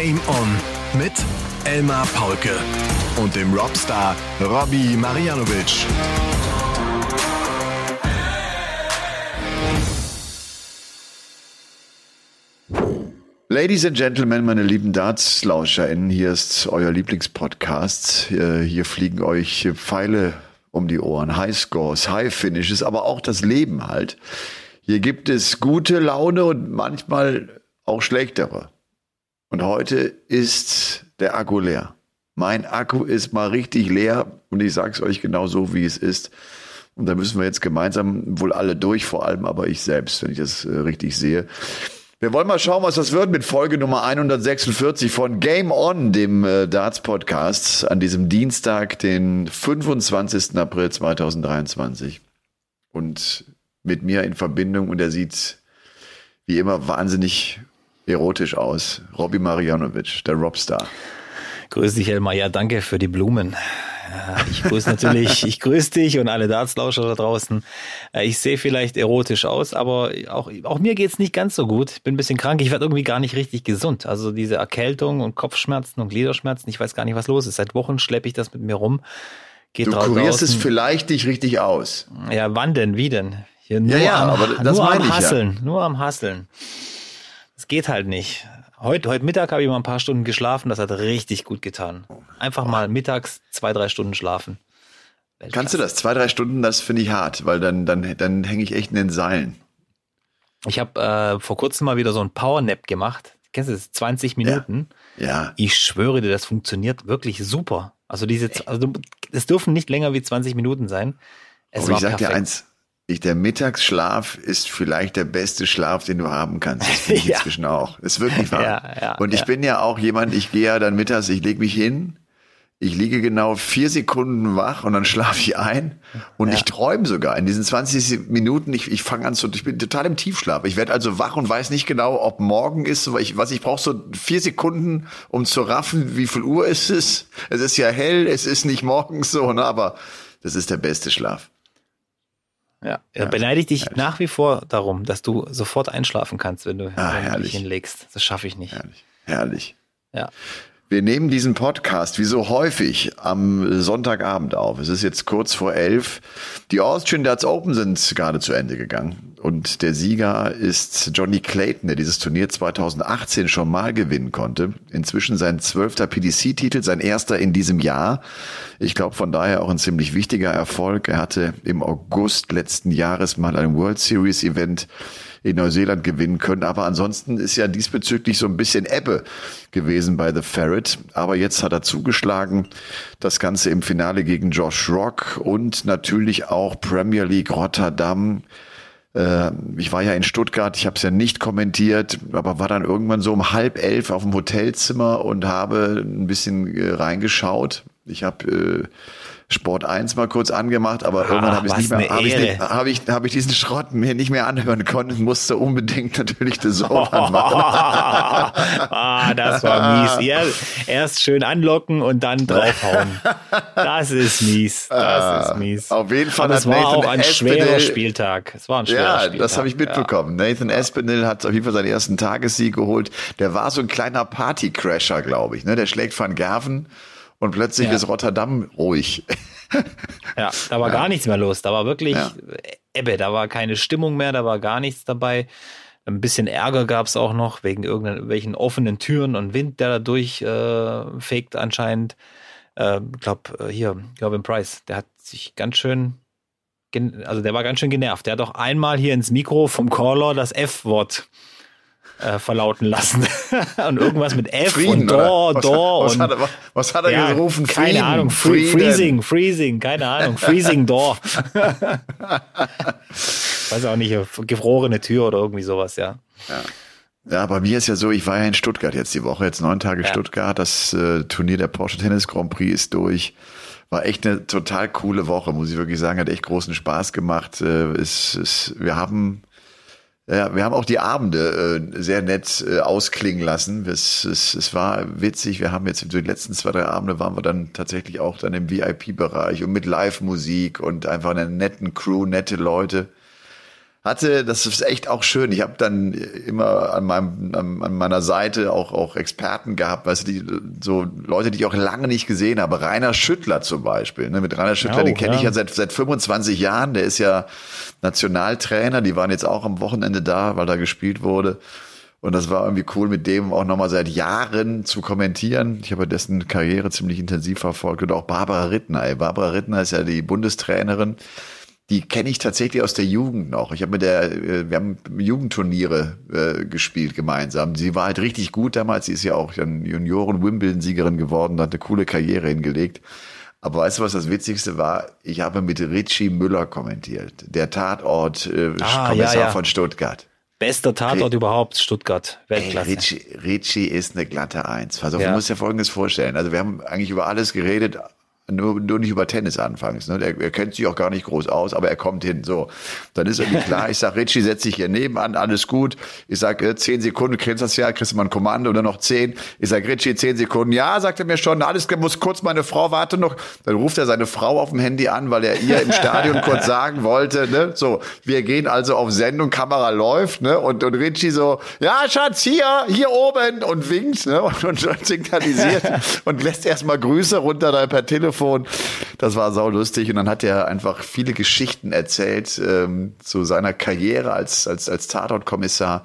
Game On mit Elmar Paulke und dem Robstar Robbie Marianovic. Ladies and Gentlemen, meine lieben Darts-LauscherInnen, hier ist euer Lieblingspodcast. Hier fliegen euch Pfeile um die Ohren, Highscores, High-Finishes, aber auch das Leben halt. Hier gibt es gute Laune und manchmal auch schlechtere. Und heute ist der Akku leer. Mein Akku ist mal richtig leer und ich sag's euch genau so, wie es ist. Und da müssen wir jetzt gemeinsam wohl alle durch, vor allem aber ich selbst, wenn ich das äh, richtig sehe. Wir wollen mal schauen, was das wird mit Folge Nummer 146 von Game On, dem äh, Darts Podcast, an diesem Dienstag, den 25. April 2023. Und mit mir in Verbindung und er sieht wie immer wahnsinnig erotisch aus. Robbie Marianovic, der Robstar. Grüß dich, Elmar. Ja, danke für die Blumen. Ich grüße natürlich, ich grüße dich und alle Dartslauscher da draußen. Äh, ich sehe vielleicht erotisch aus, aber auch, auch mir geht's nicht ganz so gut. Ich bin ein bisschen krank, ich werde irgendwie gar nicht richtig gesund. Also diese Erkältung und Kopfschmerzen und Gliederschmerzen, ich weiß gar nicht, was los ist. Seit Wochen schleppe ich das mit mir rum. Geht du kurierst es vielleicht nicht richtig aus. Ja, wann denn? Wie denn? Hier nur ja, ja, am, aber das nur am Hasseln, ja. nur am Hasseln. Geht halt nicht. Heute, heute Mittag habe ich mal ein paar Stunden geschlafen, das hat richtig gut getan. Einfach mal mittags zwei, drei Stunden schlafen. Weltklasse. Kannst du das? Zwei, drei Stunden, das finde ich hart, weil dann, dann, dann hänge ich echt in den Seilen. Ich habe äh, vor kurzem mal wieder so ein Powernap gemacht. Kennst du das? 20 Minuten. Ja. ja. Ich schwöre dir, das funktioniert wirklich super. Also diese, also es dürfen nicht länger wie 20 Minuten sein. Es Aber ich sag perfekt. dir eins, ich, der Mittagsschlaf ist vielleicht der beste Schlaf, den du haben kannst. Das finde ich ja. inzwischen auch. Das ist wirklich wahr. Ja, ja, und ich bin ja auch jemand, ich gehe ja dann mittags, ich lege mich hin, ich liege genau vier Sekunden wach und dann schlafe ich ein und ich träume sogar in diesen 20 Minuten. Ich, ich fange an zu, ich bin total im Tiefschlaf. Ich werde also wach und weiß nicht genau, ob morgen ist. Weil ich, was ich brauche so vier Sekunden, um zu raffen, wie viel Uhr ist es. Es ist ja hell, es ist nicht morgens so, ne? aber das ist der beste Schlaf. Ja, ja beneide ich dich herrlich. nach wie vor darum, dass du sofort einschlafen kannst, wenn du, ah, wenn du dich hinlegst. Das schaffe ich nicht. Herrlich. Herrlich. Ja. Wir nehmen diesen Podcast wie so häufig am Sonntagabend auf. Es ist jetzt kurz vor elf. Die Austrian Darts Open sind gerade zu Ende gegangen. Und der Sieger ist Johnny Clayton, der dieses Turnier 2018 schon mal gewinnen konnte. Inzwischen sein zwölfter PDC-Titel, sein erster in diesem Jahr. Ich glaube von daher auch ein ziemlich wichtiger Erfolg. Er hatte im August letzten Jahres mal ein World Series Event in Neuseeland gewinnen können. Aber ansonsten ist ja diesbezüglich so ein bisschen Ebbe gewesen bei The Ferret. Aber jetzt hat er zugeschlagen. Das Ganze im Finale gegen Josh Rock und natürlich auch Premier League Rotterdam. Äh, ich war ja in Stuttgart, ich habe es ja nicht kommentiert, aber war dann irgendwann so um halb elf auf dem Hotelzimmer und habe ein bisschen äh, reingeschaut. Ich habe äh, Sport 1 mal kurz angemacht, aber ah, irgendwann habe ich nicht mehr, habe ich, hab ich, hab ich diesen Schrott mir nicht mehr anhören können und musste unbedingt natürlich das so anmachen. ah, das war mies. Ja, erst schön anlocken und dann draufhauen. Das ist mies. Das ah, ist mies. Auf jeden Fall. Aber es war Nathan auch ein Espinel, schwerer Spieltag. Es war ein schwerer ja, Spieltag. das habe ich mitbekommen. Ja. Nathan Espinel hat auf jeden Fall seinen ersten Tagessieg geholt. Der war so ein kleiner Partycrasher, glaube ich. Ne? Der schlägt Van Gerven und plötzlich ja. ist Rotterdam ruhig. ja, da war ja. gar nichts mehr los. Da war wirklich ja. Ebbe, da war keine Stimmung mehr, da war gar nichts dabei. Ein bisschen Ärger gab es auch noch wegen irgendwelchen offenen Türen und Wind, der da durchfegt äh, anscheinend. Äh, glaube, äh, hier, Gavin Price, der hat sich ganz schön, also der war ganz schön genervt. Der hat auch einmal hier ins Mikro vom Caller das F-Wort äh, verlauten lassen. und irgendwas mit F Frieden, und Door, was Door. Was, und, hat er, was hat er ja, gerufen? Frieden, keine Ahnung. Free, freezing, Freezing, keine Ahnung. Freezing Door. Weiß auch nicht, gefrorene Tür oder irgendwie sowas, ja. Ja. Ja, bei mir ist ja so, ich war ja in Stuttgart jetzt die Woche, jetzt neun Tage ja. Stuttgart. Das äh, Turnier der Porsche Tennis Grand Prix ist durch. War echt eine total coole Woche, muss ich wirklich sagen. Hat echt großen Spaß gemacht. Äh, ist, ist, wir haben ja, wir haben auch die Abende äh, sehr nett äh, ausklingen lassen. Es, es, es war witzig. Wir haben jetzt die letzten zwei, drei Abende waren wir dann tatsächlich auch dann im VIP-Bereich und mit Live-Musik und einfach einer netten Crew, nette Leute. Hatte, das ist echt auch schön. Ich habe dann immer an meinem an, an meiner Seite auch auch Experten gehabt, weißt du, die so Leute, die ich auch lange nicht gesehen habe. Rainer Schüttler zum Beispiel. Ne? Mit Rainer Schüttler, oh, den kenne ja. ich ja seit seit 25 Jahren. Der ist ja Nationaltrainer. Die waren jetzt auch am Wochenende da, weil da gespielt wurde. Und das war irgendwie cool, mit dem auch nochmal seit Jahren zu kommentieren. Ich habe dessen Karriere ziemlich intensiv verfolgt. Und auch Barbara Rittner. Ey. Barbara Rittner ist ja die Bundestrainerin die kenne ich tatsächlich aus der Jugend noch. Ich habe mit der, äh, wir haben Jugendturniere äh, gespielt gemeinsam. Sie war halt richtig gut damals. Sie ist ja auch Junioren-Wimbledon-Siegerin geworden, hat eine coole Karriere hingelegt. Aber weißt du, was das Witzigste war? Ich habe mit Richie Müller kommentiert, der Tatort-Kommissar äh, ah, ja, ja. von Stuttgart. Bester Tatort Re überhaupt, Stuttgart. Weltklasse. Ey, Richie, Richie ist eine glatte Eins. Also, ja. du musst dir Folgendes vorstellen. Also, wir haben eigentlich über alles geredet, nur, nur nicht über Tennis anfangs. Ne? Der, er kennt sich auch gar nicht groß aus, aber er kommt hin. So, dann ist irgendwie klar. Ich sag, Richie, setz dich hier nebenan, alles gut. Ich sag, äh, zehn Sekunden, kennst das ja, kriegst du mal ein Kommando oder noch zehn. Ich sag, Richie, zehn Sekunden. Ja, sagt er mir schon. Alles muss kurz meine Frau warte noch. Dann ruft er seine Frau auf dem Handy an, weil er ihr im Stadion kurz sagen wollte. Ne? So, wir gehen also auf Sendung, Kamera läuft, ne? Und und Richie so, ja, Schatz, hier, hier oben und winkt, ne? Und, und, und signalisiert und lässt erstmal Grüße runter da per Telefon Telefon. Das war sau lustig und dann hat er einfach viele Geschichten erzählt ähm, zu seiner Karriere als als als Tatortkommissar.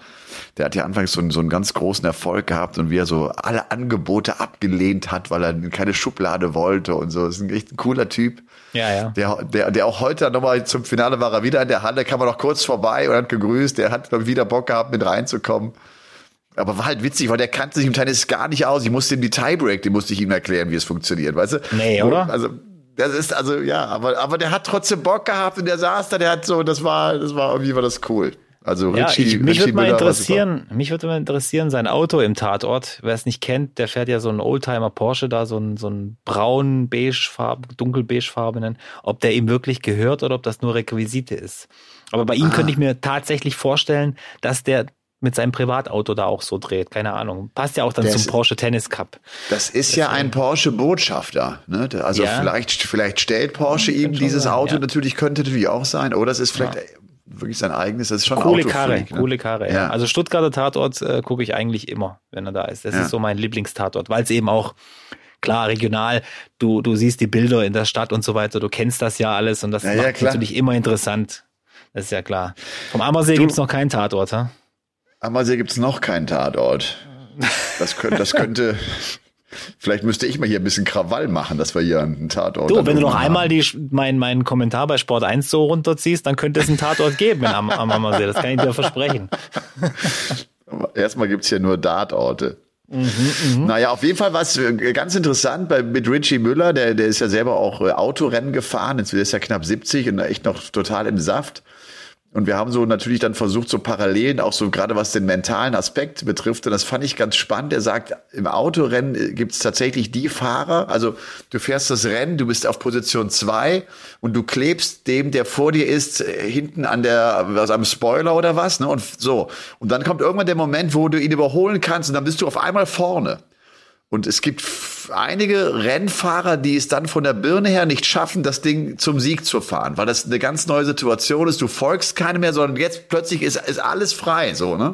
Der hat ja anfangs so einen, so einen ganz großen Erfolg gehabt und wie er so alle Angebote abgelehnt hat, weil er keine Schublade wollte und so. Das ist ein echt ein cooler Typ. Ja, ja. Der, der, der auch heute nochmal zum Finale war er wieder in der Halle, kam er noch kurz vorbei und hat gegrüßt. Der hat dann wieder Bock gehabt, mit reinzukommen. Aber war halt witzig, weil der kannte sich im Tennis gar nicht aus. Ich musste ihm die Tiebreak, die musste ich ihm erklären, wie es funktioniert, weißt du? Nee, oder? Also, das ist also, ja, aber, aber der hat trotzdem Bock gehabt und der saß da, der hat so, das war, das war irgendwie war das cool. Also ja, Richie, ich, mich würde mal interessieren, mich würde mal interessieren, sein Auto im Tatort. Wer es nicht kennt, der fährt ja so einen Oldtimer Porsche da, so einen, so einen braun beige Farben, dunkel beige farbenen, ob der ihm wirklich gehört oder ob das nur Requisite ist. Aber bei ihm ah. könnte ich mir tatsächlich vorstellen, dass der mit seinem Privatauto da auch so dreht. Keine Ahnung. Passt ja auch dann das, zum Porsche Tennis Cup. Das ist Deswegen. ja ein Porsche Botschafter. Ne? Also ja. vielleicht, vielleicht stellt Porsche ihm dieses sein, Auto ja. natürlich, könnte natürlich auch sein. Oder es ist vielleicht ja. wirklich sein eigenes. Das ist schon coole Karre, ne? coole Karre. Ja. Also Stuttgarter Tatort äh, gucke ich eigentlich immer, wenn er da ist. Das ist so mein Lieblingstatort, weil es eben auch klar, regional, du, du siehst die Bilder in der Stadt und so weiter, du kennst das ja alles und das ja, macht ja, natürlich immer interessant. Das ist ja klar. Vom Ammersee gibt es noch keinen Tatort, ha? Ammersee gibt es noch keinen Tatort. Das könnte, das könnte, vielleicht müsste ich mal hier ein bisschen Krawall machen, dass wir hier einen Tatort Du, wenn du noch haben. einmal die, mein, meinen Kommentar bei Sport 1 so runterziehst, dann könnte es einen Tatort geben am, am Ammersee. Das kann ich dir versprechen. Erstmal gibt's hier nur Tatorte. Mhm, mh. Naja, auf jeden Fall war es äh, ganz interessant bei, mit Richie Müller, der, der ist ja selber auch äh, Autorennen gefahren, jetzt ist er knapp 70 und echt noch total im Saft. Und wir haben so natürlich dann versucht, so Parallelen, auch so gerade was den mentalen Aspekt betrifft. Und das fand ich ganz spannend. Er sagt, im Autorennen gibt es tatsächlich die Fahrer, also du fährst das Rennen, du bist auf Position zwei und du klebst dem, der vor dir ist, hinten an der, was am Spoiler oder was, ne? Und so. Und dann kommt irgendwann der Moment, wo du ihn überholen kannst und dann bist du auf einmal vorne. Und es gibt einige Rennfahrer, die es dann von der Birne her nicht schaffen, das Ding zum Sieg zu fahren, weil das eine ganz neue Situation ist. Du folgst keine mehr, sondern jetzt plötzlich ist, ist alles frei, so, ne?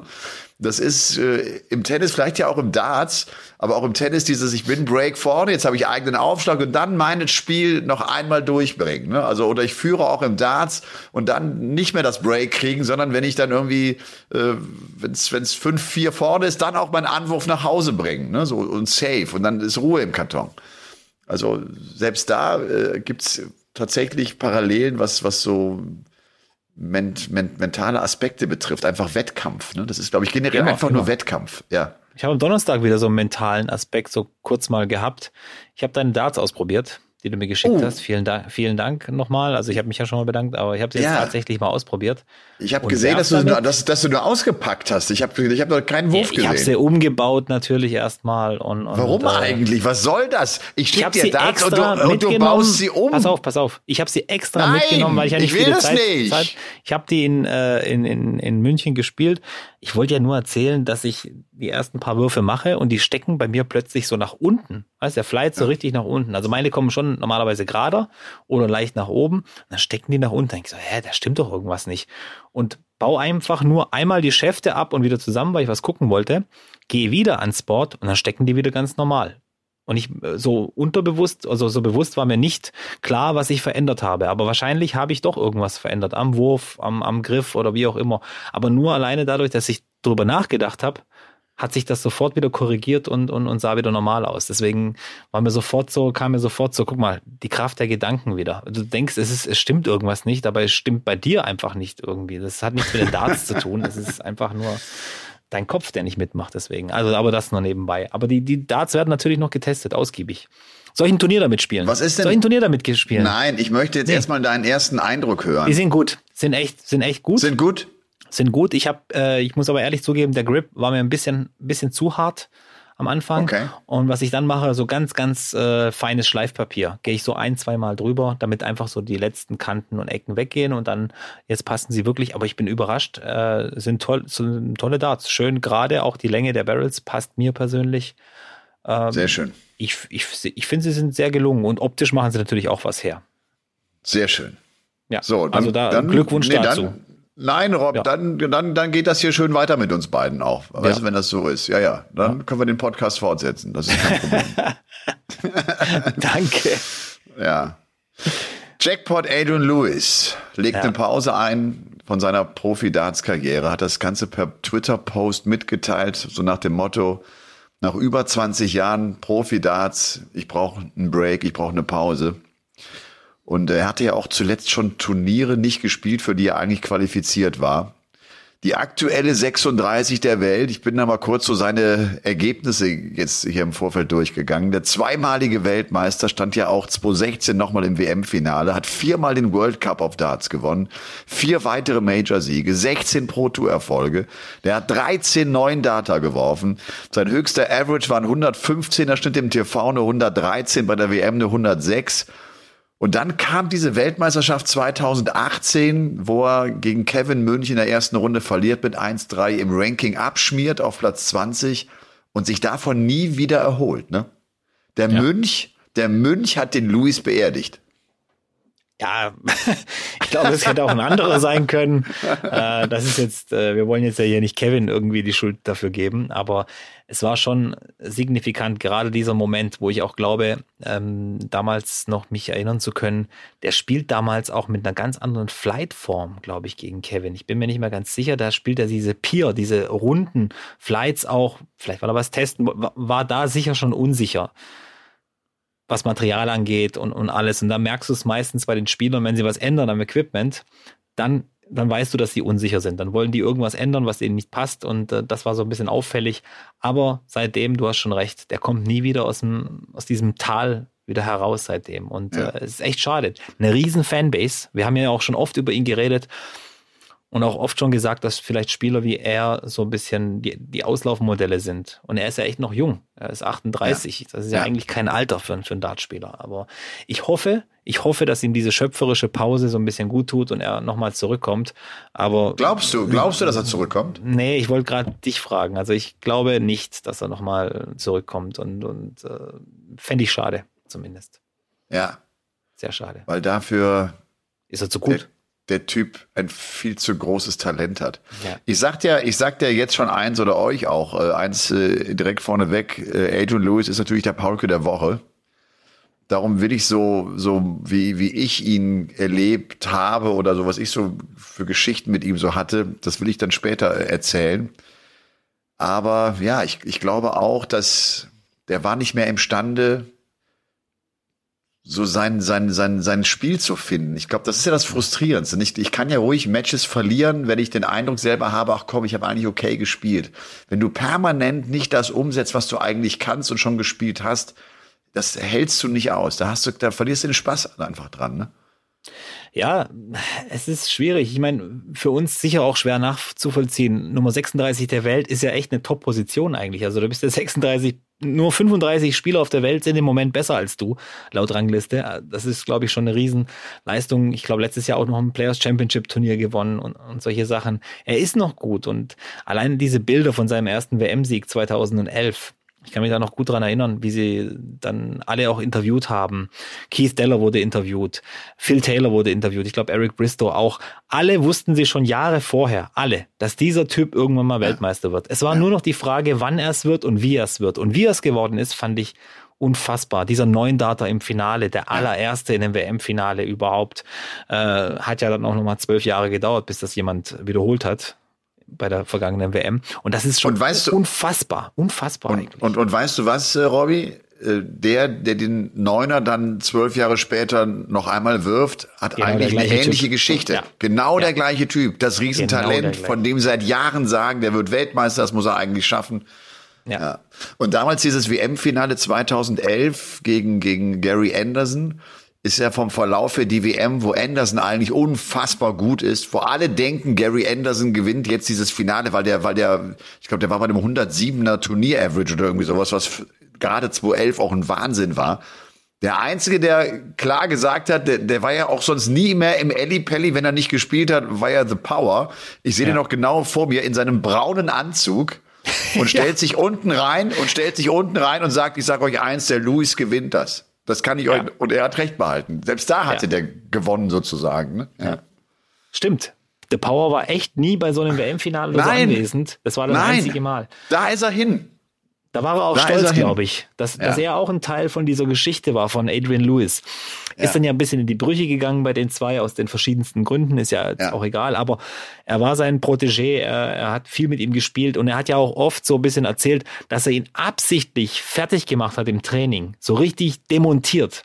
Das ist äh, im Tennis, vielleicht ja auch im Darts, aber auch im Tennis dieses, ich bin Break vorne, jetzt habe ich eigenen Aufschlag und dann mein Spiel noch einmal durchbringen. Ne? Also, oder ich führe auch im Darts und dann nicht mehr das Break kriegen, sondern wenn ich dann irgendwie, äh, wenn es 5-4 vorne ist, dann auch meinen Anwurf nach Hause bringen. Ne? So, und safe. Und dann ist Ruhe im Karton. Also selbst da äh, gibt's tatsächlich Parallelen, was, was so ment, ment, mentale Aspekte betrifft, einfach Wettkampf. Ne? Das ist, glaube ich, generell genau, einfach genau. nur Wettkampf. Ja. Ich habe am Donnerstag wieder so einen mentalen Aspekt so kurz mal gehabt. Ich habe deinen Darts ausprobiert die du mir geschickt oh. hast. Vielen Dank, vielen Dank nochmal. Also ich habe mich ja schon mal bedankt, aber ich habe sie ja. jetzt tatsächlich mal ausprobiert. Ich habe gesehen, dass du, nur, dass, dass, du nur ausgepackt hast. Ich habe ich hab noch keinen Wurf ich, gesehen. Ich habe sie umgebaut natürlich erstmal. Und, und Warum und, äh, eigentlich? Was soll das? Ich schicke dir das und du, und du baust sie um. Pass auf, pass auf. Ich habe sie extra Nein, mitgenommen, weil ich ja nicht ich will viele Zeit, nicht. Zeit. Ich habe die in, äh, in, in, in München gespielt. Ich wollte ja nur erzählen, dass ich die ersten paar Würfe mache und die stecken bei mir plötzlich so nach unten. Weißt der flight so ja. richtig nach unten. Also meine kommen schon normalerweise gerader oder leicht nach oben. Und dann stecken die nach unten. Dann ich so, hä, da stimmt doch irgendwas nicht. Und baue einfach nur einmal die Schäfte ab und wieder zusammen, weil ich was gucken wollte, gehe wieder ans Board und dann stecken die wieder ganz normal. Und ich äh, so unterbewusst, also so bewusst war mir nicht klar, was ich verändert habe. Aber wahrscheinlich habe ich doch irgendwas verändert am Wurf, am, am Griff oder wie auch immer. Aber nur alleine dadurch, dass ich darüber nachgedacht habe, hat sich das sofort wieder korrigiert und, und, und sah wieder normal aus. Deswegen war mir sofort so, kam mir sofort so, guck mal, die Kraft der Gedanken wieder. Du denkst, es ist, es stimmt irgendwas nicht, aber es stimmt bei dir einfach nicht irgendwie. Das hat nichts mit den Darts zu tun. Es ist einfach nur dein Kopf, der nicht mitmacht, deswegen. Also, aber das nur nebenbei. Aber die, die Darts werden natürlich noch getestet, ausgiebig. Soll ich ein Turnier damit spielen? Was ist denn? Soll ich ein Turnier damit spielen? Nein, ich möchte jetzt nee. erstmal deinen ersten Eindruck hören. Die sind gut. Sind echt, sind echt gut. Sind gut? Sind gut. Ich habe, äh, ich muss aber ehrlich zugeben, der Grip war mir ein bisschen, bisschen zu hart am Anfang. Okay. Und was ich dann mache, so ganz, ganz äh, feines Schleifpapier. Gehe ich so ein, zweimal drüber, damit einfach so die letzten Kanten und Ecken weggehen und dann, jetzt passen sie wirklich, aber ich bin überrascht, äh, sind, toll, sind tolle Darts. Schön gerade, auch die Länge der Barrels passt mir persönlich. Ähm, sehr schön. Ich, ich, ich finde, sie sind sehr gelungen und optisch machen sie natürlich auch was her. Sehr schön. Ja, so, dann, also da dann, Glückwunsch nee, dazu. Dann, Nein, Rob, ja. dann, dann, dann geht das hier schön weiter mit uns beiden auch. Weißt ja. du, wenn das so ist. Ja, ja. Dann ja. können wir den Podcast fortsetzen. Das ist kein Problem. Danke. Ja. Jackpot Adrian Lewis legt eine Pause ein von seiner Profi-Darts-Karriere, hat das Ganze per Twitter-Post mitgeteilt, so nach dem Motto, nach über 20 Jahren Profi-Darts, ich brauche einen Break, ich brauche eine Pause. Und er hatte ja auch zuletzt schon Turniere nicht gespielt, für die er eigentlich qualifiziert war. Die aktuelle 36 der Welt, ich bin da mal kurz so seine Ergebnisse jetzt hier im Vorfeld durchgegangen. Der zweimalige Weltmeister stand ja auch 2016 nochmal im WM-Finale, hat viermal den World Cup of Darts gewonnen, vier weitere Major-Siege, 16 Pro-Tour-Erfolge. Der hat 13 neuen Data geworfen. Sein höchster Average waren 115er Schnitt im TV, eine 113, bei der WM eine 106. Und dann kam diese Weltmeisterschaft 2018, wo er gegen Kevin Münch in der ersten Runde verliert mit 1-3 im Ranking abschmiert auf Platz 20 und sich davon nie wieder erholt. Ne? Der ja. Münch, der Münch hat den Louis beerdigt. Ja, ich glaube, es hätte auch ein anderer sein können. Äh, das ist jetzt, äh, wir wollen jetzt ja hier nicht Kevin irgendwie die Schuld dafür geben, aber es war schon signifikant, gerade dieser Moment, wo ich auch glaube, ähm, damals noch mich erinnern zu können, der spielt damals auch mit einer ganz anderen Flightform, glaube ich, gegen Kevin. Ich bin mir nicht mehr ganz sicher, da spielt er diese Pier, diese runden Flights auch, vielleicht weil er was testen, war da sicher schon unsicher was Material angeht und, und alles. Und da merkst du es meistens bei den Spielern, wenn sie was ändern am Equipment, dann, dann weißt du, dass sie unsicher sind. Dann wollen die irgendwas ändern, was ihnen nicht passt. Und äh, das war so ein bisschen auffällig. Aber seitdem, du hast schon recht, der kommt nie wieder aus, dem, aus diesem Tal wieder heraus seitdem. Und ja. äh, es ist echt schade. Eine riesen Fanbase. Wir haben ja auch schon oft über ihn geredet und auch oft schon gesagt, dass vielleicht Spieler wie er so ein bisschen die, die Auslaufmodelle sind. Und er ist ja echt noch jung. Er ist 38. Ja. Das ist ja, ja, eigentlich kein Alter für, für einen Dartspieler. Aber ich hoffe, ich hoffe, dass ihm diese schöpferische Pause so ein bisschen gut tut und er nochmal zurückkommt. Aber glaubst du, glaubst du, dass er zurückkommt? Nee, ich wollte gerade dich fragen. Also ich glaube nicht, dass er nochmal zurückkommt und, und äh, fände ich schade, zumindest. Ja. Sehr schade. Weil dafür ist er zu gut der Typ ein viel zu großes Talent hat. Ja. Ich sag dir, ich sag dir jetzt schon eins oder euch auch, äh, eins äh, direkt vorneweg, äh, Adrian Lewis ist natürlich der Paulke der Woche. Darum will ich so, so wie, wie ich ihn erlebt habe oder so, was ich so für Geschichten mit ihm so hatte, das will ich dann später erzählen. Aber ja, ich, ich glaube auch, dass der war nicht mehr imstande, so sein, sein, sein, sein Spiel zu finden. Ich glaube, das ist ja das Frustrierendste. Nicht? Ich kann ja ruhig Matches verlieren, wenn ich den Eindruck selber habe, ach komm, ich habe eigentlich okay gespielt. Wenn du permanent nicht das umsetzt, was du eigentlich kannst und schon gespielt hast, das hältst du nicht aus. Da hast du, da verlierst du den Spaß einfach dran, ne? Ja, es ist schwierig. Ich meine, für uns sicher auch schwer nachzuvollziehen. Nummer 36 der Welt ist ja echt eine Top-Position eigentlich. Also du bist der 36, nur 35 Spieler auf der Welt sind im Moment besser als du, laut Rangliste. Das ist, glaube ich, schon eine Riesenleistung. Ich glaube, letztes Jahr auch noch ein Players Championship Turnier gewonnen und, und solche Sachen. Er ist noch gut und allein diese Bilder von seinem ersten WM-Sieg 2011, Ich kann mich da noch gut dran erinnern, wie sie dann alle auch interviewt haben. Keith Deller wurde interviewt, Phil Taylor wurde interviewt, ich glaube Eric Bristow auch. Alle wussten sie schon Jahre vorher, alle, dass dieser Typ irgendwann mal Weltmeister wird. Es war nur noch die Frage, wann er es wird und wie er es wird. Und wie er es geworden ist, fand ich unfassbar. Dieser Neundata im Finale, der allererste in dem WM-Finale überhaupt, äh, hat ja dann auch nochmal zwölf Jahre gedauert, bis das jemand wiederholt hat bei der vergangenen WM. Und das ist schon weißt du, unfassbar, unfassbar und, eigentlich. Und, und weißt du was, äh, Robby? Äh, der, der den Neuner dann zwölf Jahre später noch einmal wirft, hat genau eigentlich eine ähnliche typ. Geschichte. Ja. Genau ja. der gleiche Typ. Das Riesentalent, genau von dem seit Jahren sagen, der wird Weltmeister, das muss er eigentlich schaffen. Ja. ja. Und damals dieses WM-Finale 2011 gegen, gegen Gary Anderson ist ja vom Verlauf für die WM, wo Anderson eigentlich unfassbar gut ist, wo alle denken, Gary Anderson gewinnt jetzt dieses Finale, weil der, weil der, ich glaube, der war bei dem 107er Turnier-Average oder irgendwie sowas, was gerade 2011 auch ein Wahnsinn war. Der Einzige, der klar gesagt hat, der, der war ja auch sonst nie mehr im Ellie Pelli, wenn er nicht gespielt hat, war ja The Power. Ich sehe ja. den noch genau vor mir in seinem braunen Anzug und stellt ja. sich unten rein und stellt sich unten rein und sagt, ich sage euch eins, der Louis gewinnt das. Das kann ich ja. euch, und er hat recht behalten. Selbst da hatte ja. der gewonnen sozusagen. Ne? Ja. Stimmt. The Power war echt nie bei so einem WM-Finale so anwesend. Das war das Nein. einzige Mal. Da ist er hin. Da war er auch da stolz, glaube ich, dass, ja. dass er auch ein Teil von dieser Geschichte war von Adrian Lewis. Ja. Ist dann ja ein bisschen in die Brüche gegangen bei den zwei aus den verschiedensten Gründen, ist ja, ja. auch egal, aber er war sein Protégé, er, er hat viel mit ihm gespielt und er hat ja auch oft so ein bisschen erzählt, dass er ihn absichtlich fertig gemacht hat im Training, so richtig demontiert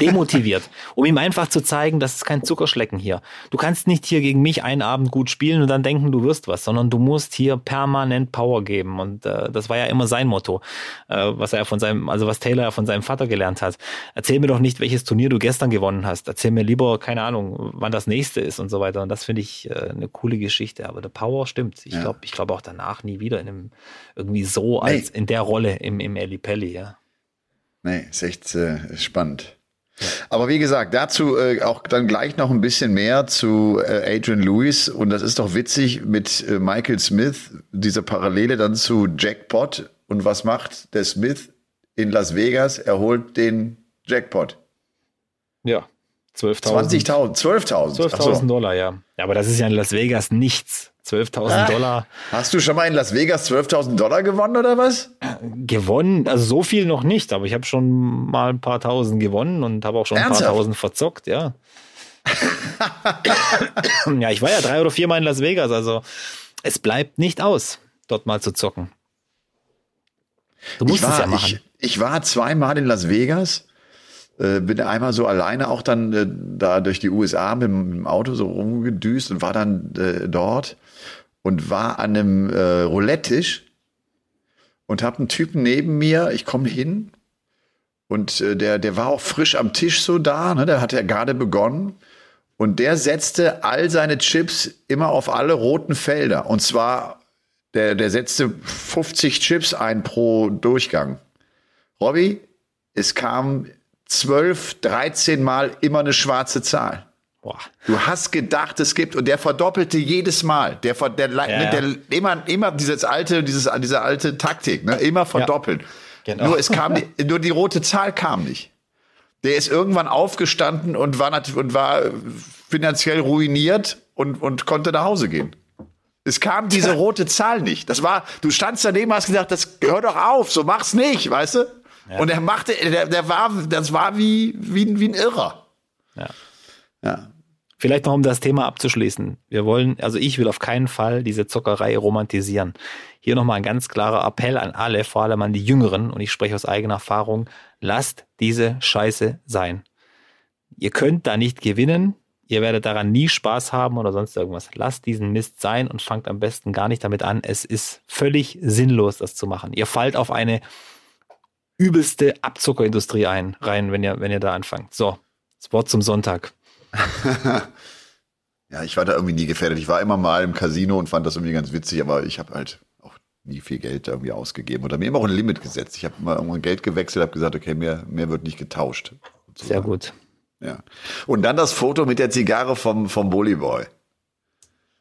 demotiviert, um ihm einfach zu zeigen, das ist kein Zuckerschlecken hier. Du kannst nicht hier gegen mich einen Abend gut spielen und dann denken, du wirst was, sondern du musst hier permanent Power geben. Und äh, das war ja immer sein Motto, äh, was er von seinem, also was Taylor von seinem Vater gelernt hat. Erzähl mir doch nicht, welches Turnier du gestern gewonnen hast. Erzähl mir lieber, keine Ahnung, wann das nächste ist und so weiter. Und das finde ich äh, eine coole Geschichte. Aber der Power stimmt. Ich ja. glaube, ich glaube auch danach nie wieder in einem irgendwie so als nee. in der Rolle im, im Eli Pelli, ja. Nee, ist echt äh, spannend. Aber wie gesagt, dazu äh, auch dann gleich noch ein bisschen mehr zu äh, Adrian Lewis. Und das ist doch witzig mit äh, Michael Smith, diese Parallele dann zu Jackpot. Und was macht der Smith in Las Vegas? Er holt den Jackpot. Ja, 12.000. 20.000, 12.000. 12.000 Dollar, ja. ja. Aber das ist ja in Las Vegas nichts. 12.000 ah, Dollar. Hast du schon mal in Las Vegas 12.000 Dollar gewonnen oder was? Gewonnen, also so viel noch nicht, aber ich habe schon mal ein paar Tausend gewonnen und habe auch schon Ernsthaft? ein paar Tausend verzockt, ja. ja, ich war ja drei oder vier Mal in Las Vegas, also es bleibt nicht aus, dort mal zu zocken. Du musst war, es ja machen. Ich, ich war zweimal in Las Vegas äh, bin einmal so alleine auch dann äh, da durch die USA mit dem Auto so rumgedüst und war dann äh, dort und war an einem äh, Roulette-Tisch und habe einen Typen neben mir, ich komme hin und äh, der, der war auch frisch am Tisch so da, ne, der hat ja gerade begonnen und der setzte all seine Chips immer auf alle roten Felder und zwar der, der setzte 50 Chips ein pro Durchgang. Robby, es kam zwölf, dreizehn Mal immer eine schwarze Zahl. Boah. Du hast gedacht, es gibt, und der verdoppelte jedes Mal. Der, der, ja, ne, der, der immer, immer dieses alte, dieses, diese alte Taktik, ne, immer verdoppeln. Ja, genau. Nur es kam, die, nur die rote Zahl kam nicht. Der ist irgendwann aufgestanden und war, und war finanziell ruiniert und, und konnte nach Hause gehen. Es kam diese rote Zahl nicht. Das war, du standst daneben, hast gesagt, das hör doch auf, so mach's nicht, weißt du? Und er machte, der, der war, das war wie, wie, wie ein Irrer. Ja. ja. Vielleicht noch, um das Thema abzuschließen. Wir wollen, also ich will auf keinen Fall diese Zockerei romantisieren. Hier nochmal ein ganz klarer Appell an alle, vor allem an die Jüngeren, und ich spreche aus eigener Erfahrung, lasst diese Scheiße sein. Ihr könnt da nicht gewinnen, ihr werdet daran nie Spaß haben oder sonst irgendwas. Lasst diesen Mist sein und fangt am besten gar nicht damit an. Es ist völlig sinnlos, das zu machen. Ihr fallt auf eine übelste Abzuckerindustrie ein, rein, wenn ihr, wenn ihr da anfangt. So, das Wort zum Sonntag. ja, ich war da irgendwie nie gefährdet. Ich war immer mal im Casino und fand das irgendwie ganz witzig, aber ich habe halt auch nie viel Geld da irgendwie ausgegeben oder mir immer auch ein Limit gesetzt. Ich habe mal irgendwann Geld gewechselt, habe gesagt, okay, mehr, mehr wird nicht getauscht. Sozusagen. Sehr gut. Ja. Und dann das Foto mit der Zigarre vom, vom Bully Boy.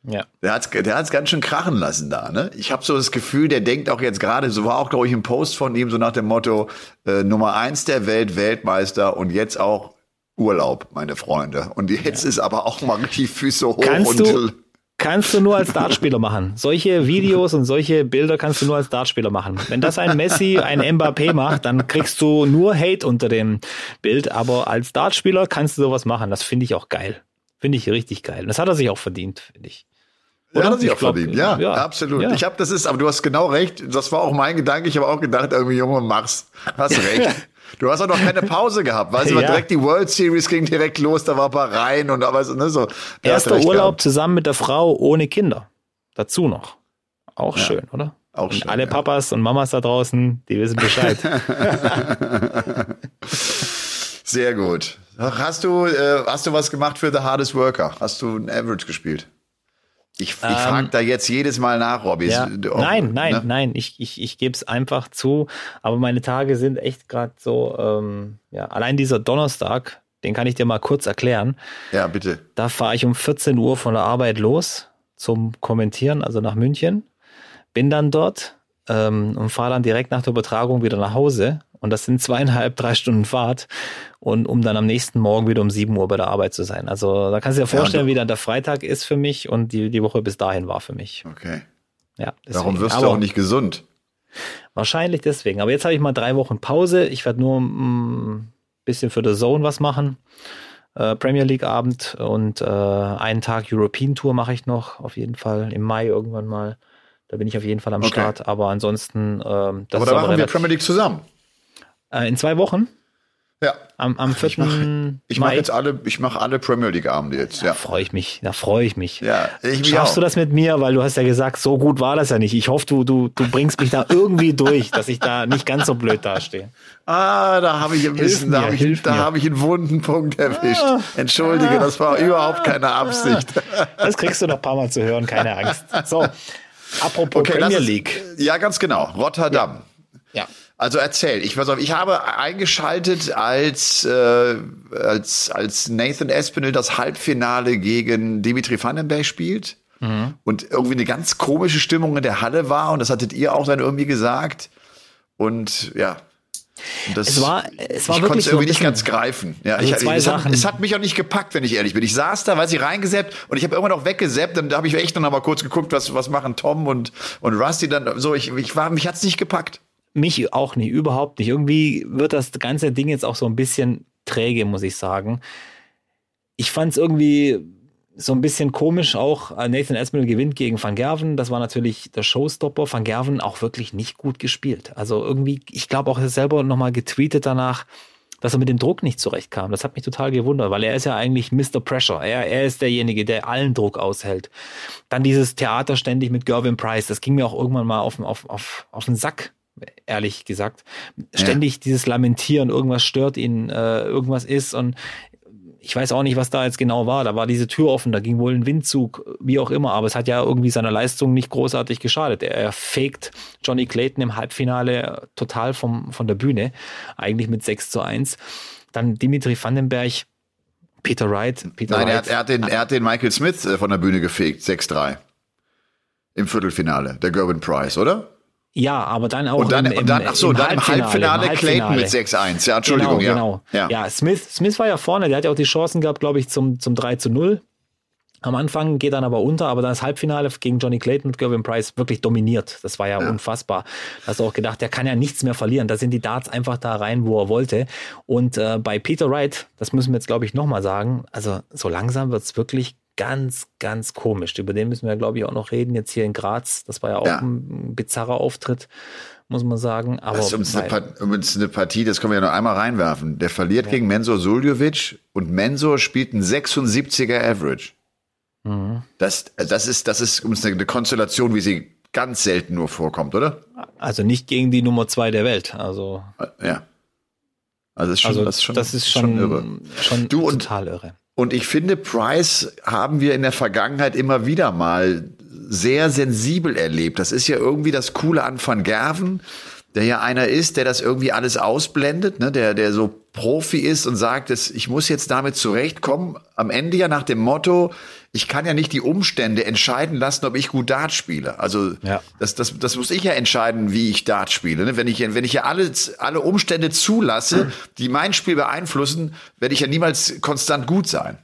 Ja. Der hat's, der hat's ganz schön krachen lassen da, ne? Ich habe so das Gefühl, der denkt auch jetzt gerade, so war auch, glaube ich, ein Post von ihm, so nach dem Motto, äh, Nummer eins der Welt, Weltmeister und jetzt auch Urlaub, meine Freunde. Und jetzt ja. ist aber auch mal richtig Füße hoch Kannst und du kannst du nur als Dartspieler machen. Solche Videos und solche Bilder kannst du nur als Dartspieler machen. Wenn das ein Messi, ein Mbappé macht, dann kriegst du nur Hate unter dem Bild. Aber als Dartspieler kannst du sowas machen. Das finde ich auch geil. Finde ich richtig geil. Und das hat er sich auch verdient, finde ich. Oder? Ja, hat er sich auch glaub, verdient. Ja, ja absolut. Ja. Ich habe, das ist, aber du hast genau recht. Das war auch mein Gedanke. Ich habe auch gedacht, irgendwie Junge, mach's. Hast recht. Du hast auch noch keine Pause gehabt, weißt du, ja. direkt die World Series ging direkt los, da war Bahrain und aber ne, so. Erster Urlaub gehabt. zusammen mit der Frau ohne Kinder. Dazu noch. Auch ja. schön, oder? Auch und schön, alle ja. Papas und Mamas da draußen, die wissen Bescheid. Sehr gut. Hast du, äh, hast du was gemacht für The Hardest Worker? Hast du ein Average gespielt? Ich, ich ähm, frage da jetzt jedes Mal nach, Robby. Ja. nein, nein, ne? nein. Ich, ich, ich gebe es einfach zu. Aber meine Tage sind echt gerade so, ähm, ja, allein dieser Donnerstag, den kann ich dir mal kurz erklären. Ja, bitte. Da fahre ich um 14 Uhr von der Arbeit los zum Kommentieren, also nach München. Bin dann dort ähm, und fahre dann direkt nach der Übertragung wieder nach Hause. Und das sind zweieinhalb, drei Stunden Fahrt und um dann am nächsten Morgen wieder um sieben Uhr bei der Arbeit zu sein. Also da kannst du dir vorstellen, ja, wie dann der Freitag ist für mich und die, die Woche bis dahin war für mich. Okay. Ja, deswegen. Warum wirst du auch nicht gesund? Wahrscheinlich deswegen. Aber jetzt habe ich mal drei Wochen Pause. Ich werde nur ein mm, bisschen für The Zone was machen. Äh, Premier League Abend und äh, einen Tag European Tour mache ich noch, auf jeden Fall im Mai irgendwann mal. Da bin ich auf jeden Fall am okay. Start. Aber ansonsten. Ähm, das aber da machen wir Premier League zusammen. Äh, in zwei Wochen? Ja. Am, am 4. Ich mache mach jetzt alle, ich mache alle Premier League Abende jetzt. Ja, Da freue ich mich, da freue ich mich. Ja, ich mich Schaffst auch. du das mit mir, weil du hast ja gesagt, so gut war das ja nicht. Ich hoffe, du, du, du bringst mich da irgendwie durch, dass ich da nicht ganz so blöd dastehe. Ah, da habe ich ein bisschen, da habe ich, da habe ich einen wunden Punkt erwischt. Ah, Entschuldige, ah, das war ah, überhaupt keine Absicht. Das kriegst du noch ein paar Mal zu hören, keine Angst. So, apropos okay, Premier League. Ist, ja, ganz genau. Rotterdam. ja. ja. Also erzähl, ich weiß auf, ich habe eingeschaltet, als, äh, als, als Nathan Espinel das Halbfinale gegen Dimitri Vandenberg spielt mhm. und irgendwie eine ganz komische Stimmung in der Halle war und das hattet ihr auch dann irgendwie gesagt. Und ja, das, es war, es war ich konnte es irgendwie nicht ganz greifen. Ja, also ich, zwei es. Hat, es hat mich auch nicht gepackt, wenn ich ehrlich bin. Ich saß da, weiß ich, reingesappt und ich habe irgendwann auch weggesappt. Dann habe ich echt noch mal kurz geguckt, was, was machen Tom und, und Rusty dann so. Ich, ich war, mich hat's nicht gepackt. Mich auch nicht, überhaupt nicht. Irgendwie wird das ganze Ding jetzt auch so ein bisschen träge, muss ich sagen. Ich fand es irgendwie so ein bisschen komisch auch. Äh, Nathan Aspinall gewinnt gegen Van Gerven. Das war natürlich der Showstopper. Van Gerven auch wirklich nicht gut gespielt. Also irgendwie, ich glaube auch er selber nochmal getweetet danach, dass er mit dem Druck nicht zurechtkam. Das hat mich total gewundert, weil er ist ja eigentlich Mr. Pressure. Er, er ist derjenige, der allen Druck aushält. Dann dieses Theater ständig mit Gervin Price. Das ging mir auch irgendwann mal auf, auf, auf, auf den Sack ehrlich gesagt. Ständig ja. dieses Lamentieren, irgendwas stört ihn, äh, irgendwas ist und ich weiß auch nicht, was da jetzt genau war. Da war diese Tür offen, da ging wohl ein Windzug, wie auch immer, aber es hat ja irgendwie seiner Leistung nicht großartig geschadet. Er faked Johnny Clayton im Halbfinale total vom, von der Bühne, eigentlich mit 6 zu 1. Dann Dimitri Vandenberg, Peter Wright. Peter Nein, Wright. Er, hat, er, hat den, er hat den Michael Smith äh, von der Bühne gefegt, 6-3. Im Viertelfinale, der Gerwin Price, oder? Ja, aber dann auch und dann, im, im, und dann, ach so, im dann im Halbfinale, Clayton mit 6-1. Ja, Entschuldigung, genau, Genau. Ja. ja, Smith, Smith war ja vorne, der hat ja auch die Chancen gehabt, glaube ich, zum, zum 3 zu 0. Am Anfang geht dann aber unter, aber dann das Halbfinale gegen Johnny Clayton mit Gervin Price wirklich dominiert. Das war ja, ja. unfassbar. Da hast du auch gedacht, der kann ja nichts mehr verlieren. Da sind die Darts einfach da rein, wo er wollte. Und äh, bei Peter Wright, das müssen wir jetzt, glaube ich, nochmal sagen, also so langsam wird's wirklich ganz, ganz komisch. Über den müssen wir, glaube ich, auch noch reden. Jetzt hier in Graz. Das war ja auch ja. ein bizarrer Auftritt, muss man sagen. Aber das ist übrigens eine, Partie, das können wir ja noch einmal reinwerfen. Der verliert ja. gegen Mensur Suljovic und Mensur spielt ein 76er Average. Mhm. Das, das ist, das ist eine Konstellation, wie sie ganz selten nur vorkommt, oder? Also nicht gegen die Nummer zwei der Welt. Also. Ja. Also, das ist schon, also das ist schon, das ist schon, schon irre. Schon du, total irre. Und ich finde, Price haben wir in der Vergangenheit immer wieder mal sehr sensibel erlebt. Das ist ja irgendwie das Coole an Van Gerven. Der ja einer ist, der das irgendwie alles ausblendet, ne, der, der so Profi ist und sagt, dass ich muss jetzt damit zurechtkommen. Am Ende ja nach dem Motto, ich kann ja nicht die Umstände entscheiden lassen, ob ich gut Dart spiele. Also ja. das, das, das muss ich ja entscheiden, wie ich Dart spiele. Ne? Wenn ich, wenn ich ja alle, alle Umstände zulasse, die mein Spiel beeinflussen, werde ich ja niemals konstant gut sein.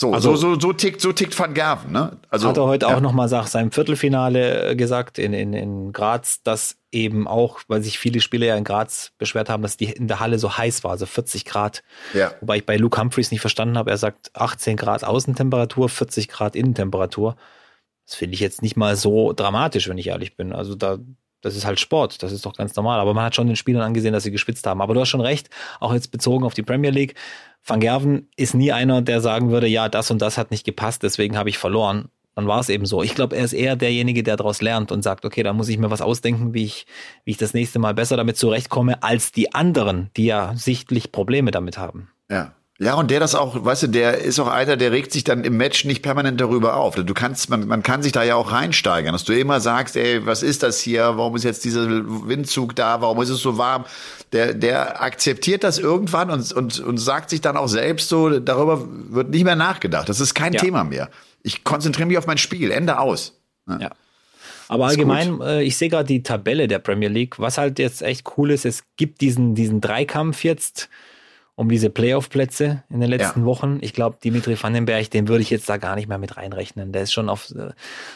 So, also, so, so, so tickt, so tickt Van Gerven, ne? Also, hat er heute ja. auch nochmal nach seinem Viertelfinale äh, gesagt in, in, in Graz, dass eben auch, weil sich viele Spieler ja in Graz beschwert haben, dass die in der Halle so heiß war, also 40 Grad. Ja. Wobei ich bei Luke Humphreys nicht verstanden habe, er sagt 18 Grad Außentemperatur, 40 Grad Innentemperatur. Das finde ich jetzt nicht mal so dramatisch, wenn ich ehrlich bin. Also da, das ist halt Sport, das ist doch ganz normal. Aber man hat schon den Spielern angesehen, dass sie geschwitzt haben. Aber du hast schon recht, auch jetzt bezogen auf die Premier League. Van Gerven ist nie einer, der sagen würde, ja, das und das hat nicht gepasst, deswegen habe ich verloren. Dann war es eben so. Ich glaube, er ist eher derjenige, der daraus lernt und sagt, okay, da muss ich mir was ausdenken, wie ich, wie ich das nächste Mal besser damit zurechtkomme, als die anderen, die ja sichtlich Probleme damit haben. Ja. Ja, und der das auch, weißt du, der ist auch einer, der regt sich dann im Match nicht permanent darüber auf. Du kannst, man, man kann sich da ja auch reinsteigern, dass du immer sagst, ey, was ist das hier? Warum ist jetzt dieser Windzug da? Warum ist es so warm? Der, der akzeptiert das irgendwann und, und, und sagt sich dann auch selbst so, darüber wird nicht mehr nachgedacht. Das ist kein ja. Thema mehr. Ich konzentriere mich auf mein Spiel. Ende aus. ja. ja. Aber allgemein, äh, ich sehe gerade die Tabelle der Premier League. Was halt jetzt echt cool ist, es gibt diesen, diesen Dreikampf jetzt um diese Playoff-Plätze in den letzten ja. Wochen. Ich glaube, Dimitri Vandenberg, den würde ich jetzt da gar nicht mehr mit reinrechnen. Der ist schon auf äh,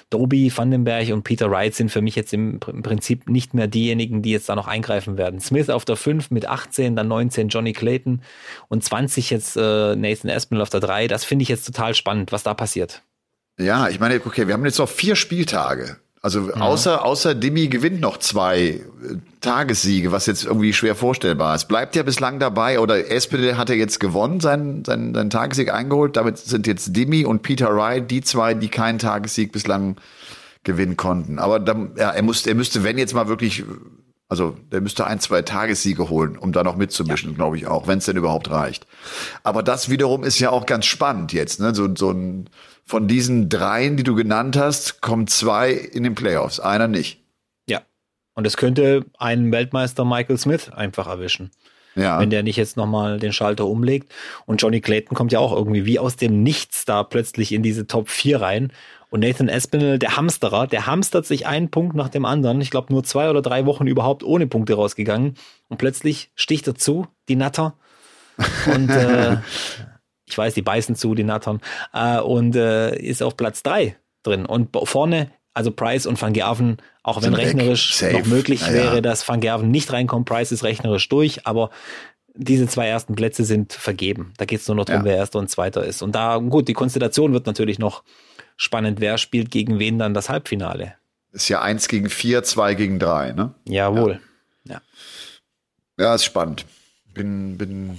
Doby, Vandenberg und Peter Wright sind für mich jetzt im, im, Prinzip nicht mehr diejenigen, die jetzt da noch eingreifen werden. Smith auf der 5 mit 18, dann 19 Johnny Clayton und 20 jetzt äh, Nathan Aspinall auf der 3. Das finde ich jetzt total spannend, was da passiert. Ja, ich meine, okay, wir haben jetzt noch vier Spieltage. Also außer, außer Dimi gewinnt noch zwei äh, Tagessiege, was jetzt irgendwie schwer vorstellbar ist. Bleibt ja bislang dabei oder Espinel hat er jetzt gewonnen, seinen, seinen, seinen Tagessieg eingeholt. Damit sind jetzt Dimi und Peter Wright die zwei, die keinen Tagessieg bislang gewinnen konnten. Aber dann, ja, er, muss, er müsste, wenn jetzt mal wirklich, also der müsste ein, zwei Tagessiege holen, um da noch mitzumischen, ja. glaube ich auch, wenn es denn überhaupt reicht. Aber das wiederum ist ja auch ganz spannend jetzt, ne? So, so ein von diesen dreien, die du genannt hast, kommen zwei in den Playoffs, einer nicht. Ja. Und es könnte einen Weltmeister Michael Smith einfach erwischen. Ja. Wenn der nicht jetzt nochmal den Schalter umlegt. Und Johnny Clayton kommt ja auch irgendwie wie aus dem Nichts da plötzlich in diese Top 4 rein. Und Nathan Espinel, der Hamsterer, der hamstert sich einen Punkt nach dem anderen. Ich glaube, nur zwei oder drei Wochen überhaupt ohne Punkte rausgegangen. Und plötzlich sticht er zu, die Natter. Und äh, ich weiß, die beißen zu, die Nattern, äh, und äh, ist auf Platz drei drin. Und vorne, also Price und Van Gerven, auch wenn rechnerisch noch möglich ja, wäre, dass Van Gerven nicht reinkommt, Price ist rechnerisch durch, aber diese zwei ersten Plätze sind vergeben. Da geht es nur noch darum, ja. wer erster und zweiter ist. Und da, gut, die Konstellation wird natürlich noch spannend. Wer spielt gegen wen dann das Halbfinale? Ist ja eins gegen vier, zwei gegen drei, ne? Jawohl. Ja. Ja, ja ist spannend. Bin, bin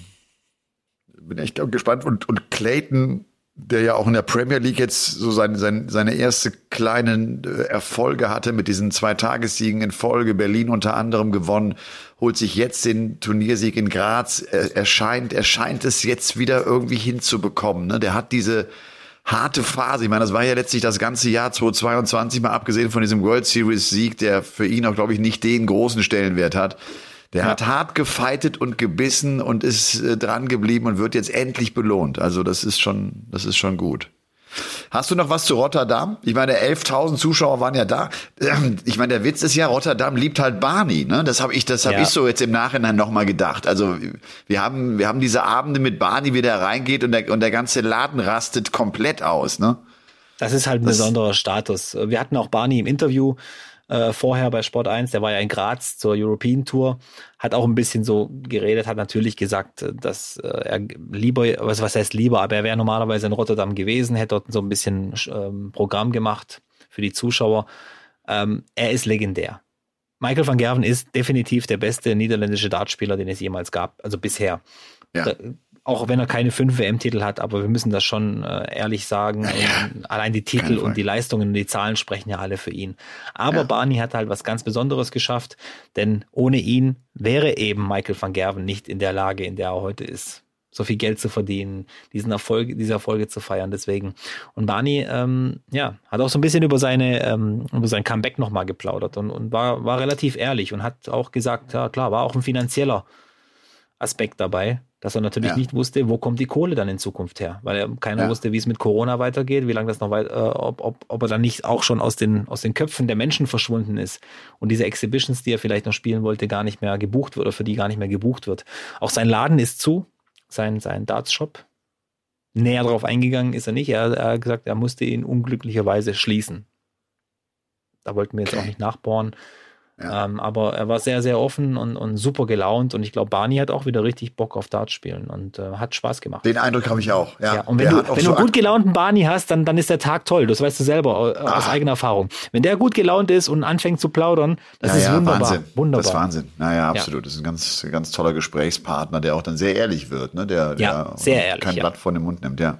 bin echt gespannt. Und, und Clayton, der ja auch in der Premier League jetzt so seine, seine, seine erste kleinen äh, Erfolge hatte mit diesen zwei Tagessiegen in Folge, Berlin unter anderem gewonnen, holt sich jetzt den Turniersieg in Graz. Er, er scheint, er scheint es jetzt wieder irgendwie hinzubekommen. Ne? Der hat diese harte Phase. Ich meine, das war ja letztlich das ganze Jahr 2022, mal abgesehen von diesem World Series Sieg, der für ihn auch, glaube ich, nicht den großen Stellenwert hat. Der ja. hat hart gefeitet und gebissen und ist äh, dran geblieben und wird jetzt endlich belohnt. Also das ist schon, das ist schon gut. Hast du noch was zu Rotterdam? Ich meine, 11.000 Zuschauer waren ja da. Ich meine, der Witz ist ja, Rotterdam liebt halt Barney. Ne? Das habe ich, das habe ja. ich so jetzt im Nachhinein noch mal gedacht. Also wir haben, wir haben diese Abende mit Barney, wie der reingeht und der, und der ganze Laden rastet komplett aus. Ne? Das ist halt ein das besonderer Status. Wir hatten auch Barney im Interview äh, vorher bei Sport 1, der war ja in Graz zur European Tour, hat auch ein bisschen so geredet, hat natürlich gesagt, äh, dass äh, er lieber, was, was heißt lieber, aber er wäre normalerweise in Rotterdam gewesen, hätte dort so ein bisschen ähm, Programm gemacht für die Zuschauer. Ähm, er ist legendär. Michael van Gerven ist definitiv der beste niederländische Dartspieler, den es jemals gab, also bisher. Ja. Da, auch wenn er keine fünf WM-Titel hat, aber wir müssen das schon äh, ehrlich sagen. Ja, allein die Titel und die Leistungen und die Zahlen sprechen ja alle für ihn. Aber ja. Barney hat halt was ganz Besonderes geschafft, denn ohne ihn wäre eben Michael van Gerven nicht in der Lage, in der er heute ist. so viel Geld zu verdienen, diesen Erfolg, diese Erfolge zu feiern. Deswegen. Und Barney, ähm, ja, hat auch so ein bisschen über seine, ähm, über sein Comeback nochmal geplaudert und, und war, war relativ ehrlich und hat auch gesagt, ja klar, war auch ein finanzieller Aspekt dabei, dass er natürlich ja. nicht wusste, wo kommt die Kohle dann in Zukunft her, weil er keiner ja. wusste, wie es mit Corona weitergeht, wie lange das noch weit, äh, ob, ob, ob er dann nicht auch schon aus den, aus den Köpfen der Menschen verschwunden ist und diese Exhibitions, die er vielleicht noch spielen wollte, gar nicht mehr gebucht wird oder für die gar nicht mehr gebucht wird. Auch sein Laden ist zu, sein, sein Darts-Shop. Näher darauf eingegangen ist er nicht. Er, er, hat gesagt, er musste ihn unglücklicherweise schließen. Da wollten wir jetzt auch nicht nachbohren. Ja. Ähm, aber er war sehr, sehr offen und, und super gelaunt und ich glaube, Barney hat auch wieder richtig Bock auf Dart spielen und äh, hat Spaß gemacht. Den Eindruck habe ich auch. Ja. ja und wenn der du, wenn so du gut gelaunten Barney hast, dann, dann ist der Tag toll. Das weißt du selber äh, aus eigener Erfahrung. Wenn der gut gelaunt ist und anfängt zu plaudern, das ja, ist wunderbar. Wahnsinn. wunderbar. Das ist Wahnsinn. Naja, absolut. Das ist ein ganz, ganz toller Gesprächspartner, der auch dann sehr ehrlich wird, ne? der, der sehr ehrlich, kein Blatt von dem Mund nimmt, ja.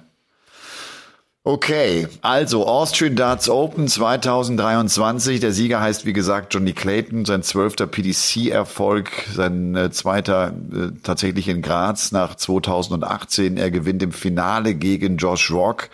Okay, also Austrian Darts Open 2023. Der Sieger heißt, wie gesagt, Johnny Clayton. Sein zwölfter PDC-Erfolg, sein äh, zweiter äh, tatsächlich in Graz nach 2018. Er gewinnt im Finale gegen Josh Rock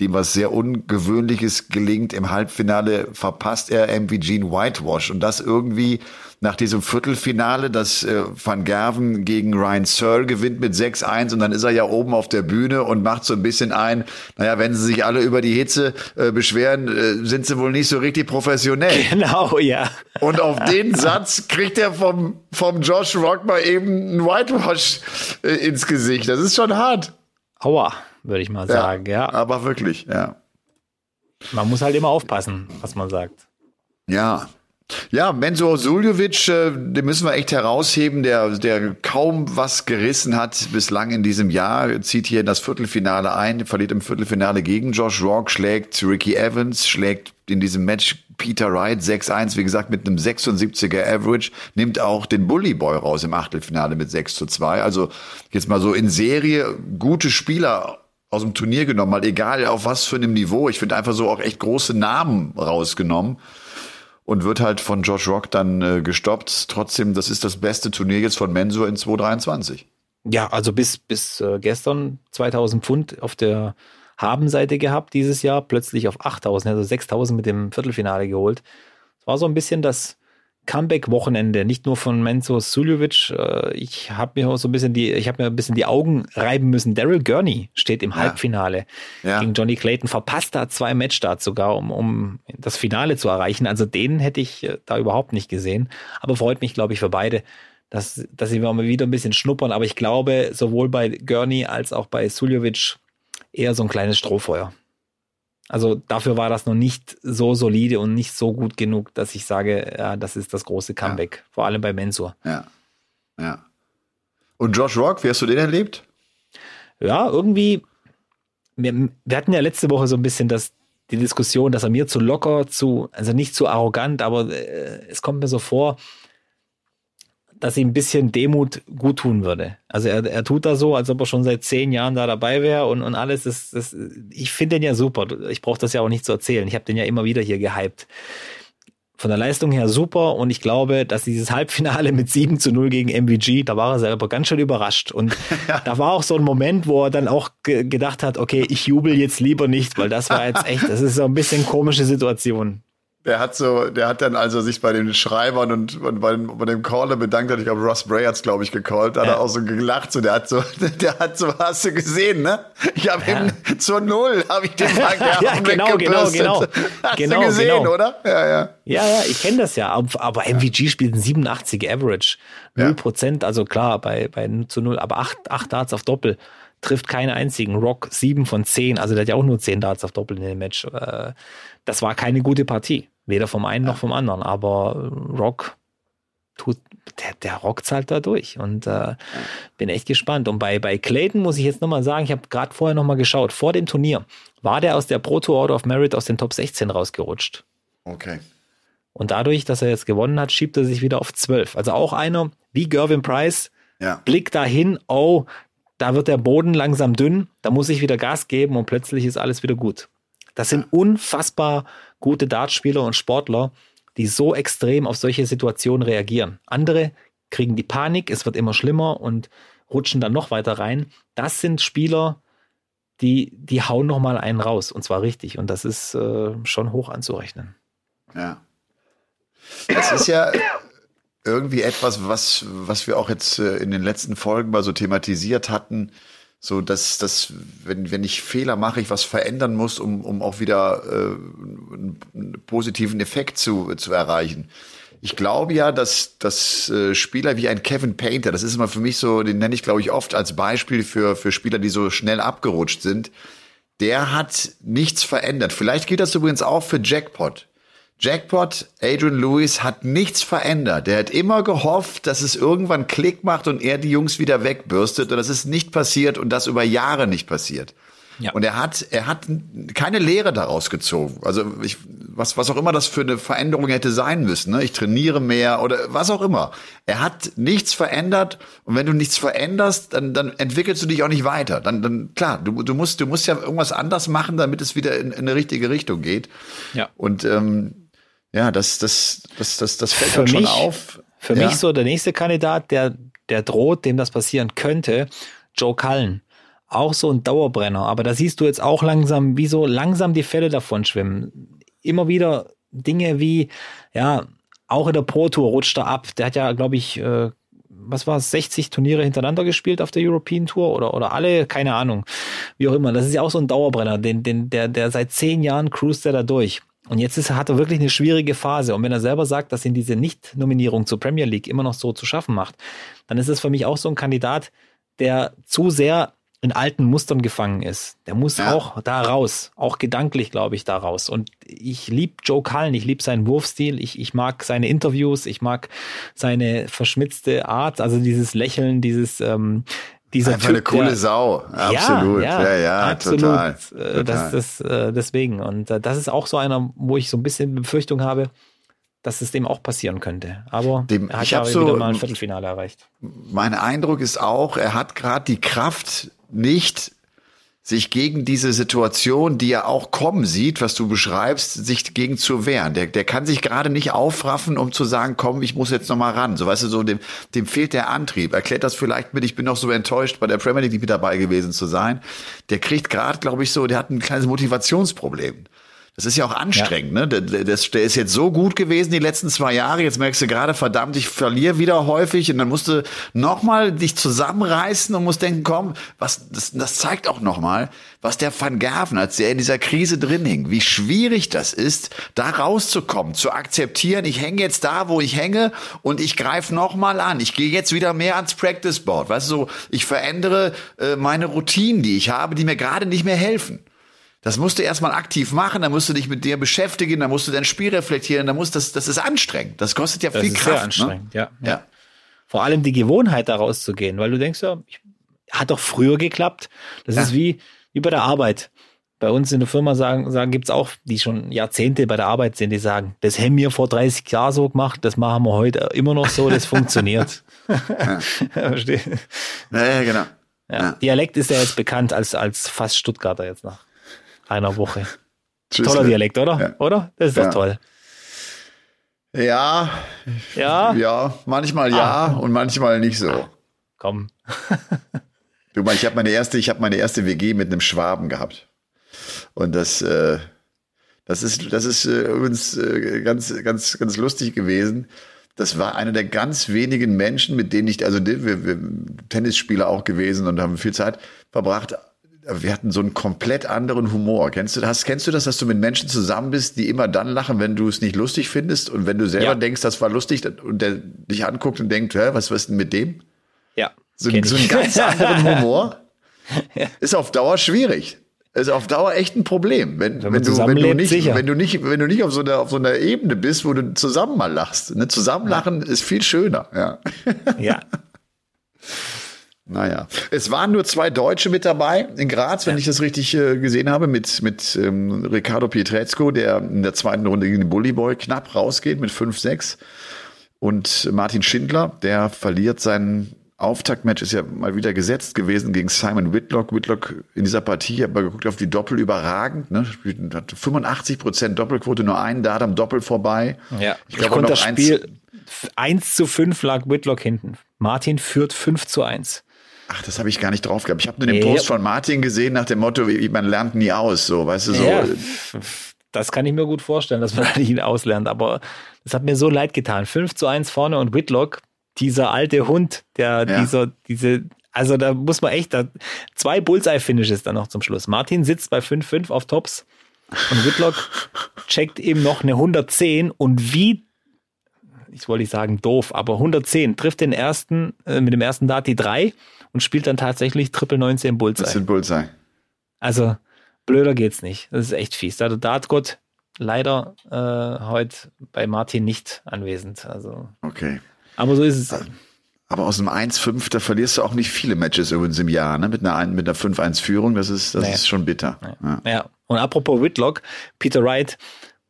dem was sehr Ungewöhnliches gelingt. Im Halbfinale verpasst er MVG Whitewash und das irgendwie nach diesem Viertelfinale, das äh, Van Gerven gegen Ryan Searle gewinnt mit 6-1 und dann ist er ja oben auf der Bühne und macht so ein bisschen ein, naja, wenn sie sich alle über die Hitze äh, beschweren, äh, sind sie wohl nicht so richtig professionell. Genau, ja. Und auf den Satz kriegt er vom, vom Josh Rock mal eben einen Whitewash äh, ins Gesicht. Das ist schon hart. Aua würde ich mal sagen, ja, ja. Aber wirklich, ja. Man muss halt immer aufpassen, was man sagt. Ja. Ja, Menzo Suljovic, äh, den müssen wir echt herausheben, der, der kaum was gerissen hat bislang in diesem Jahr, zieht hier in das Viertelfinale ein, verliert im Viertelfinale gegen Josh Rock, schlägt Ricky Evans, schlägt in diesem Match Peter Wright 6-1, wie gesagt, mit einem 76er Average, nimmt auch den Bully Boy raus im Achtelfinale mit 6 zu 2. Also jetzt mal so in Serie gute Spieler aus dem Turnier genommen, mal egal auf was für einem Niveau. Ich finde einfach so auch echt große Namen rausgenommen und wird halt von Josh Rock dann äh, gestoppt. Trotzdem, das ist das beste Turnier jetzt von Mensur in 2023. Ja, also bis, bis äh, gestern 2000 Pfund auf der Habenseite gehabt dieses Jahr, plötzlich auf 8000, also 6000 mit dem Viertelfinale geholt. Es war so ein bisschen das, Comeback-Wochenende, nicht nur von Menzo Suljovic. Äh, ich habe mir so ein bisschen die, ich habe mir ein bisschen die Augen reiben müssen. Daryl Gurney steht im ja. Halbfinale ja. gegen Johnny Clayton, verpasst da zwei Matchstarts sogar, um, um das Finale zu erreichen. Also den hätte ich äh, da überhaupt nicht gesehen. Aber freut mich, glaube ich, für beide, dass, dass sie mal wieder ein bisschen schnuppern. Aber ich glaube, sowohl bei Gurney als auch bei Suljovic eher so ein kleines Strohfeuer. Also dafür war das noch nicht so solide und nicht so gut genug, dass ich sage, ja, das ist das große Comeback. Ja. Vor allem bei Mensur. Ja. Ja. Und Josh Rock, wie hast du den erlebt? Ja, irgendwie, wir, wir hatten ja letzte Woche so ein bisschen das, die Diskussion, dass er mir zu locker, zu, also nicht zu arrogant, aber äh, es kommt mir so vor, dass ihm ein bisschen Demut gut tun würde. Also er, er tut da so, als ob er schon seit zehn Jahren da dabei wäre und, und alles. Das, das, ich finde den ja super. Ich brauche das ja auch nicht zu erzählen. Ich habe den ja immer wieder hier gehypt. Von der Leistung her super und ich glaube, dass dieses Halbfinale mit 7 zu 0 gegen MVG, da war er selber ganz schön überrascht. Und ja. da war auch so ein Moment, wo er dann auch ge gedacht hat, okay, ich jubel jetzt lieber nicht, weil das war jetzt echt, das ist so ein bisschen komische Situation. Der hat so, der hat dann also sich bei den Schreibern und, und bei, dem, bei dem Caller bedankt hat. Ich glaube, Ross Bray hat's, glaube ich, gecallt. Da hat er auch so gelacht. So, der hat so, der hat so, hast du gesehen, ne? Ich habe ja. ihm zur Null, habe ich den Mark ja, genau, genau, genau. Hast genau, du gesehen, genau. oder? Ja, ja. Ja, ja, ich kenne das ja. Aber MVG spielt ein 87 Average. 0 Prozent, also klar, bei, bei zu Null, aber 8, 8 Darts auf Doppel trifft keinen einzigen. Rock 7 von 10, also der hat ja auch nur 10 Darts auf Doppel in dem Match. Äh, das war keine gute Partie. Weder vom einen ja. noch vom anderen. Aber Rock tut, der, der rockt halt da durch. Und äh, bin echt gespannt. Und bei, bei Clayton muss ich jetzt nochmal sagen, ich habe gerade vorher nochmal geschaut, vor dem Turnier war der aus der Pro Tour Order of Merit aus den Top 16 rausgerutscht. Okay. Und dadurch, dass er jetzt gewonnen hat, schiebt er sich wieder auf 12. Also auch einer wie Gervin Price, ja. Blick dahin, oh, da wird der Boden langsam dünn, da muss ich wieder Gas geben und plötzlich ist alles wieder gut. Das sind unfassbar gute Dartspieler und Sportler, die so extrem auf solche Situationen reagieren. Andere kriegen die Panik, es wird immer schlimmer und, rutschen dann noch weiter rein. Das sind Spieler, die, die hauen noch mal einen raus und zwar richtig und das ist äh, schon hoch anzurechnen. Ja. Das ist ja irgendwie etwas, was, was wir auch jetzt äh, in den letzten Folgen mal so thematisiert hatten. So, dass, dass wenn, wenn ich Fehler mache, ich was verändern muss, um, um auch wieder äh, einen positiven Effekt zu, zu erreichen. Ich glaube ja, dass, dass äh, Spieler wie ein Kevin Painter, das ist immer für mich so, den nenne ich, glaube ich, oft als Beispiel für, für Spieler, die so schnell abgerutscht sind. Der hat nichts verändert. Vielleicht geht das übrigens auch für Jackpot. Jackpot, Adrian Lewis hat nichts verändert. Der hat immer gehofft, dass es irgendwann Klick macht und er die Jungs wieder wegbürstet und das ist nicht passiert und das über Jahre nicht passiert. Ja. Und er hat, er hat keine Lehre daraus gezogen. Also ich, was, was auch immer das für eine Veränderung hätte sein müssen. Ne? Ich trainiere mehr oder was auch immer. Er hat nichts verändert und wenn du nichts veränderst, dann, dann entwickelst du dich auch nicht weiter. Dann, dann klar, du, du musst, du musst ja irgendwas anders machen, damit es wieder in, in eine richtige Richtung geht. Ja. Und ähm, ja, das, das, das, das, das fällt für halt schon mich, auf. Für ja. mich so der nächste Kandidat, der, der droht, dem das passieren könnte, Joe Cullen. Auch so ein Dauerbrenner. Aber da siehst du jetzt auch langsam, wie so langsam die Fälle davon schwimmen. Immer wieder Dinge wie, ja, auch in der Pro Tour rutscht er ab. Der hat ja, glaube ich, äh, was war es, 60 Turniere hintereinander gespielt auf der European Tour oder, oder alle, keine Ahnung. Wie auch immer. Das ist ja auch so ein Dauerbrenner, den, den, der, der seit zehn Jahren cruist er da durch. Und jetzt ist, hat er wirklich eine schwierige Phase. Und wenn er selber sagt, dass ihn diese Nicht-Nominierung zur Premier League immer noch so zu schaffen macht, dann ist es für mich auch so ein Kandidat, der zu sehr in alten Mustern gefangen ist. Der muss ja. auch da raus, auch gedanklich, glaube ich, da raus. Und ich liebe Joe Cullen, ich liebe seinen Wurfstil, ich, ich mag seine Interviews, ich mag seine verschmitzte Art, also dieses Lächeln, dieses ähm, dieser Einfach typ, eine coole der, Sau. Absolut. Ja, ja, ja, ja absolut. total. Äh, total. Das, das, äh, deswegen. Und äh, das ist auch so einer, wo ich so ein bisschen Befürchtung habe, dass es dem auch passieren könnte. Aber dem, er hat ja so, wieder mal ein Viertelfinale erreicht. Mein Eindruck ist auch, er hat gerade die Kraft nicht sich gegen diese Situation, die er auch kommen sieht, was du beschreibst, sich gegen zu wehren. Der, der kann sich gerade nicht aufraffen, um zu sagen, komm, ich muss jetzt noch mal ran. So weißt du, so dem, dem fehlt der Antrieb. Erklärt das vielleicht mit, ich bin noch so enttäuscht, bei der Premier League mit dabei gewesen zu sein. Der kriegt gerade, glaube ich, so, der hat ein kleines Motivationsproblem. Das ist ja auch anstrengend, ja. ne? Der, der, der ist jetzt so gut gewesen die letzten zwei Jahre. Jetzt merkst du gerade, verdammt, ich verliere wieder häufig und dann musst du nochmal dich zusammenreißen und musst denken, komm, was, das, das zeigt auch nochmal, was der Van Gerven, als der in dieser Krise drin hing, wie schwierig das ist, da rauszukommen, zu akzeptieren, ich hänge jetzt da, wo ich hänge und ich greife nochmal an. Ich gehe jetzt wieder mehr ans Practice Board. Weißt du, so, ich verändere äh, meine Routinen, die ich habe, die mir gerade nicht mehr helfen. Das musst du erstmal aktiv machen, dann musst du dich mit dir beschäftigen, dann musst du dein Spiel reflektieren, dann muss das, das ist anstrengend. Das kostet ja das viel ist Kraft. Sehr ne? anstrengend, ne? ja, ja. ja. Vor allem die Gewohnheit, da rauszugehen, weil du denkst ja, hat doch früher geklappt. Das ja. ist wie, wie bei der Arbeit. Bei uns in der Firma sagen, sagen gibt's auch, die schon Jahrzehnte bei der Arbeit sind, die sagen, das haben wir vor 30 Jahren so gemacht, das machen wir heute immer noch so, das funktioniert. Ja. Verstehe. Ja, ja, genau. Ja. Dialekt ist ja jetzt bekannt als, als fast Stuttgarter jetzt nach einer Woche. Tschüss, Toller Dialekt, oder? Ja. Oder? Das ist doch toll. Ja. Ja? Ja, manchmal ja ah. und manchmal nicht so. Komm. du mal, ich habe meine erste, ich habe meine erste WG mit einem Schwaben gehabt. Und das, äh, das ist, das ist äh, übrigens äh, ganz, ganz, ganz lustig gewesen. Das war einer der ganz wenigen Menschen, mit denen ich, also wir, wir Tennisspieler auch gewesen und haben viel Zeit verbracht wir hatten so einen komplett anderen Humor. Kennst du das? Kennst du das, dass du mit Menschen zusammen bist, die immer dann lachen, wenn du es nicht lustig findest und wenn du selber ja. denkst, das war lustig und der dich anguckt und denkt, Hä, was, ist denn mit dem? Ja. So, so einen ganz anderen Humor ja. ist auf Dauer schwierig. Ist auf Dauer echt ein Problem, wenn, wenn, wenn du, wenn du nicht, sicher. wenn du nicht, wenn du nicht auf so einer, auf so einer Ebene bist, wo du zusammen mal lachst. Ne? Zusammenlachen ja. ist viel schöner, ja. Ja. Naja, es waren nur zwei Deutsche mit dabei in Graz, wenn ja. ich das richtig äh, gesehen habe, mit, mit ähm, Ricardo Pietrezco, der in der zweiten Runde gegen den Bully Boy knapp rausgeht mit 5-6. Und Martin Schindler, der verliert sein Auftaktmatch, ist ja mal wieder gesetzt gewesen gegen Simon Whitlock. Whitlock in dieser Partie, ich habe mal geguckt auf die Doppel überragend, ne? hat 85 Prozent Doppelquote, nur einen Dart am Doppel vorbei. Ja, ich, glaube, das Spiel 1 zu 5 lag Whitlock hinten. Martin führt 5 zu 1. Ach, das habe ich gar nicht drauf gehabt. Ich habe nur den Post von Martin gesehen nach dem Motto, man lernt nie aus, so, weißt du, so. Ja, das kann ich mir gut vorstellen, dass man nicht auslernt, aber das hat mir so leid getan. 5 zu 1 vorne und Whitlock, dieser alte Hund, der ja. dieser, diese, also da muss man echt, da, zwei Bullseye-Finishes dann noch zum Schluss. Martin sitzt bei 5-5 auf Tops und Whitlock checkt eben noch eine 110 und wie ich wollte nicht sagen doof, aber 110 trifft den ersten äh, mit dem ersten Dart die 3 und spielt dann tatsächlich Triple 19 Bullseye. Das sind Bullseye. Also blöder geht's nicht. Das ist echt fies. Da der Dartgott leider äh, heute bei Martin nicht anwesend. Also. Okay. Aber so ist es. Aber aus dem 1-5, da verlierst du auch nicht viele Matches übrigens im Jahr, ne? Mit einer, mit einer 5-1-Führung, das ist, das nee. ist schon bitter. Nee. Ja. ja. Und apropos Whitlock, Peter Wright,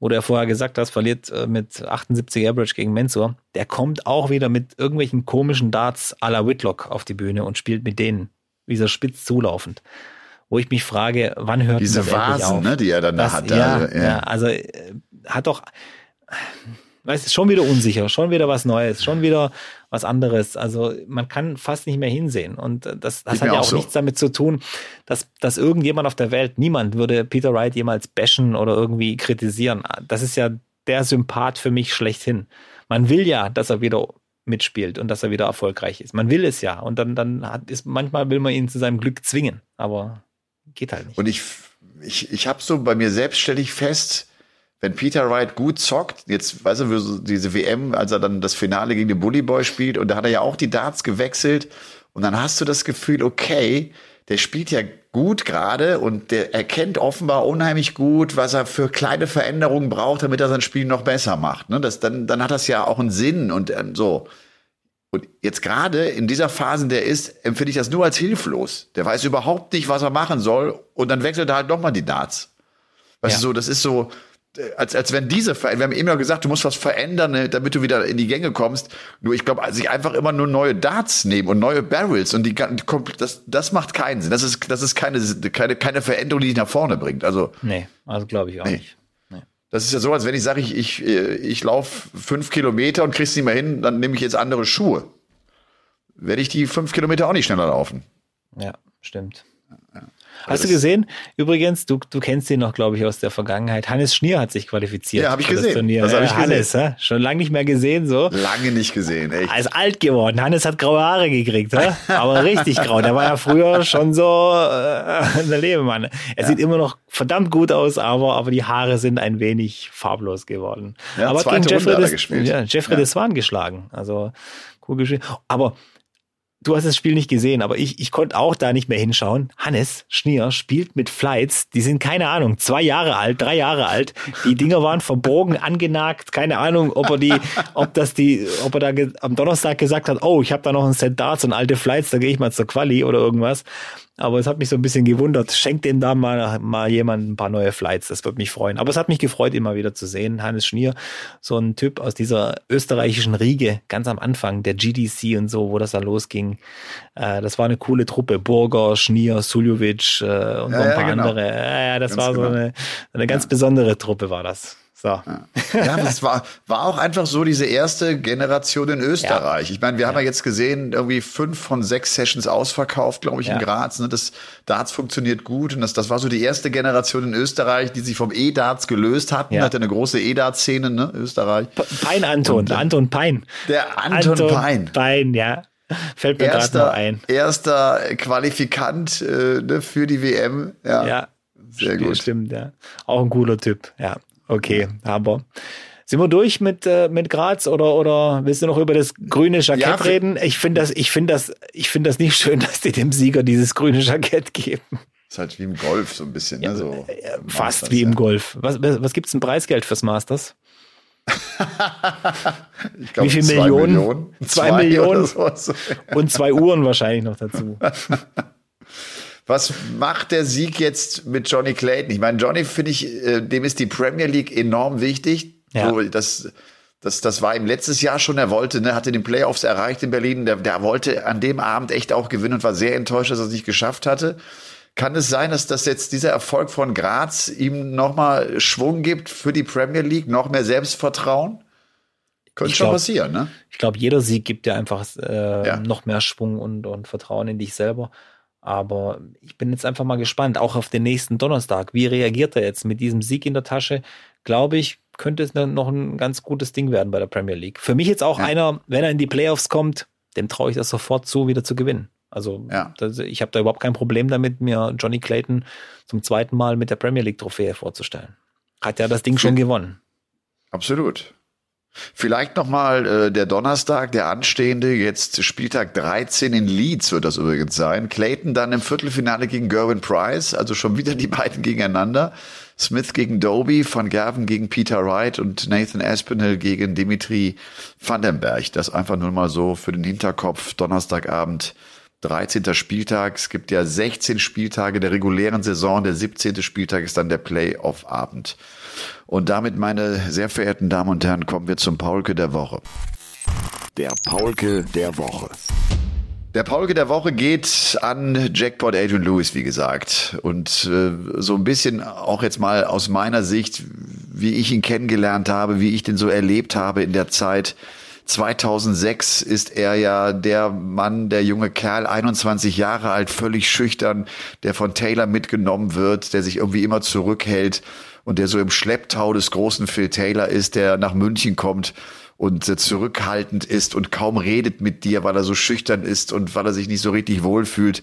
wo du ja vorher gesagt hast, verliert äh, mit 78 Average gegen Mensur, der kommt auch wieder mit irgendwelchen komischen Darts à la Whitlock auf die Bühne und spielt mit denen, wie so spitz zulaufend wo ich mich frage, wann hört Diese das Vasen, auf? ne, die er dann das, da hat. Ja, also, ja. ja, also äh, hat doch, weißt du, schon wieder unsicher, schon wieder was Neues, schon wieder was anderes. Also man kann fast nicht mehr hinsehen. Und das, das hat ja auch, so. nichts damit zu tun, dass, dass irgendjemand auf der Welt, niemand würde Peter Wright jemals bashen oder irgendwie kritisieren. Das ist ja der Sympath für mich schlechthin. Man will ja, dass er wieder mitspielt und dass er wieder erfolgreich ist. Man will es ja. Und dann, dann hat, ist, manchmal will man ihn zu seinem Glück zwingen. Aber geht halt nicht. Und ich, ich, ich habe so bei mir selbst stelle ich fest, wenn Peter Wright gut zockt, jetzt weißt du, diese WM, als er dann das Finale gegen den Bully Boy spielt, und da hat er ja auch die Darts gewechselt, und dann hast du das Gefühl, okay, der spielt ja gut gerade und der erkennt offenbar unheimlich gut, was er für kleine Veränderungen braucht, damit er sein Spiel noch besser macht. Ne? Das, dann, dann hat das ja auch einen Sinn und ähm, so. Und jetzt gerade in dieser Phase, in der ist, empfinde ich das nur als hilflos. Der weiß überhaupt nicht, was er machen soll und dann wechselt er halt nochmal die Darts. Weißt ja. du so, das ist so, als, als wenn diese, wir haben immer gesagt, du musst was verändern, ne, damit du wieder in die Gänge kommst. Nur ich glaube, sich einfach immer nur neue Darts nehmen und neue Barrels und die, das, das macht keinen Sinn. Das ist, das ist keine, keine, keine Veränderung, die dich nach vorne bringt. Also. Nee, also glaube ich auch nee. nicht. Das ist ja so, als wenn ich sage, ich, ich, äh, ich laufe fünf Kilometer und krieg's nicht mehr hin, dann nehme ich jetzt andere Schuhe. Werde ich die fünf Kilometer auch nicht schneller laufen. Ja, stimmt. Hast du gesehen? Übrigens, du, du kennst ihn noch, glaube ich, aus der Vergangenheit. Hannes Schnier hat sich qualifiziert. Ja, habe ich gesehen. Das, Turnier. das habe ich Hannes, gesehen. Hannes, schon lange nicht mehr gesehen, so. Lange nicht gesehen, echt. Er ist alt geworden. Hannes hat graue Haare gekriegt, ja? aber richtig grau. Der war ja früher schon so äh, der Lebemann. Er ja. sieht immer noch verdammt gut aus, aber, aber die Haare sind ein wenig farblos geworden. Ja, aber gegen Jeffrey, des, ja, Jeffrey ja. Deswan geschlagen. Also cool geschehen. Aber du hast das Spiel nicht gesehen, aber ich, ich konnte auch da nicht mehr hinschauen. Hannes Schnier spielt mit Flights, die sind keine Ahnung, zwei Jahre alt, drei Jahre alt. Die Dinger waren verbogen, angenagt, keine Ahnung, ob er die, ob das die, ob er da am Donnerstag gesagt hat, oh, ich habe da noch ein Set Darts und alte Flights, da gehe ich mal zur Quali oder irgendwas. Aber es hat mich so ein bisschen gewundert. Schenkt dem da mal, mal jemand ein paar neue Flights. Das würde mich freuen. Aber es hat mich gefreut, immer wieder zu sehen. Hannes Schnier, so ein Typ aus dieser österreichischen Riege, ganz am Anfang, der GDC und so, wo das da losging. Äh, das war eine coole Truppe. Burger, Schnier, Suljovic äh, und ja, noch ein paar ja, genau. andere. Ja, das ganz war so genau. eine, eine ganz besondere Truppe war das. So. Ja, das war, war auch einfach so diese erste Generation in Österreich. Ja. Ich meine, wir haben ja jetzt gesehen, irgendwie fünf von sechs Sessions ausverkauft, glaube ich, ja. in Graz. Ne? Das Darts funktioniert gut und das, das war so die erste Generation in Österreich, die sich vom E-Darts gelöst hatten. Ja. Hatte eine große E-Darts-Szene, ne? Österreich. Pein Anton, und, Anton Pein. Der Anton, Anton Pein. Pein, ja. Fällt mir gerade noch ein. Erster Qualifikant äh, ne, für die WM. Ja. ja. Sehr gut. Stimmt, ja. Auch ein cooler Typ, ja. Okay, aber sind wir durch mit, äh, mit Graz oder, oder willst du noch über das grüne Jackett ja, reden? Ich finde das, ich finde das, ich finde das nicht schön, dass die dem Sieger dieses grüne Jackett geben. Ist halt wie im Golf so ein bisschen, ne? So ja, fast Masters, wie im Golf. Was, was gibt's ein Preisgeld fürs Masters? glaub, wie viel Millionen? Millionen? Zwei, zwei Millionen. So. Und zwei Uhren wahrscheinlich noch dazu. Was macht der Sieg jetzt mit Johnny Clayton? Ich meine, Johnny finde ich, äh, dem ist die Premier League enorm wichtig. Ja. So, das, das, das war ihm letztes Jahr schon, er wollte, ne, hatte den Playoffs erreicht in Berlin. Der, der wollte an dem Abend echt auch gewinnen und war sehr enttäuscht, dass er es nicht geschafft hatte. Kann es sein, dass das jetzt dieser Erfolg von Graz ihm nochmal Schwung gibt für die Premier League, noch mehr Selbstvertrauen? Könnte schon glaub, passieren, ne? Ich glaube, jeder Sieg gibt dir einfach äh, ja. noch mehr Schwung und, und Vertrauen in dich selber. Aber ich bin jetzt einfach mal gespannt, auch auf den nächsten Donnerstag. Wie reagiert er jetzt mit diesem Sieg in der Tasche? Glaube ich, könnte es noch ein ganz gutes Ding werden bei der Premier League. Für mich jetzt auch ja. einer, wenn er in die Playoffs kommt, dem traue ich das sofort zu, wieder zu gewinnen. Also ja. das, ich habe da überhaupt kein Problem damit, mir Johnny Clayton zum zweiten Mal mit der Premier League Trophäe vorzustellen. Hat ja das Ding schon gewonnen. Absolut. Vielleicht nochmal äh, der Donnerstag, der anstehende, jetzt Spieltag 13 in Leeds wird das übrigens sein. Clayton dann im Viertelfinale gegen Gerwin Price, also schon wieder die beiden gegeneinander. Smith gegen Doby, Van Gerven gegen Peter Wright und Nathan Aspinall gegen Dimitri Vandenberg. Das einfach nur mal so für den Hinterkopf. Donnerstagabend 13. Spieltag. Es gibt ja 16 Spieltage der regulären Saison. Der 17. Spieltag ist dann der Playoff-Abend. Und damit, meine sehr verehrten Damen und Herren, kommen wir zum Paulke der Woche. Der Paulke der Woche. Der Paulke der Woche geht an Jackpot Adrian Lewis, wie gesagt. Und äh, so ein bisschen auch jetzt mal aus meiner Sicht, wie ich ihn kennengelernt habe, wie ich den so erlebt habe in der Zeit, 2006 ist er ja der Mann, der junge Kerl, 21 Jahre alt, völlig schüchtern, der von Taylor mitgenommen wird, der sich irgendwie immer zurückhält und der so im Schlepptau des großen Phil Taylor ist, der nach München kommt und zurückhaltend ist und kaum redet mit dir, weil er so schüchtern ist und weil er sich nicht so richtig wohlfühlt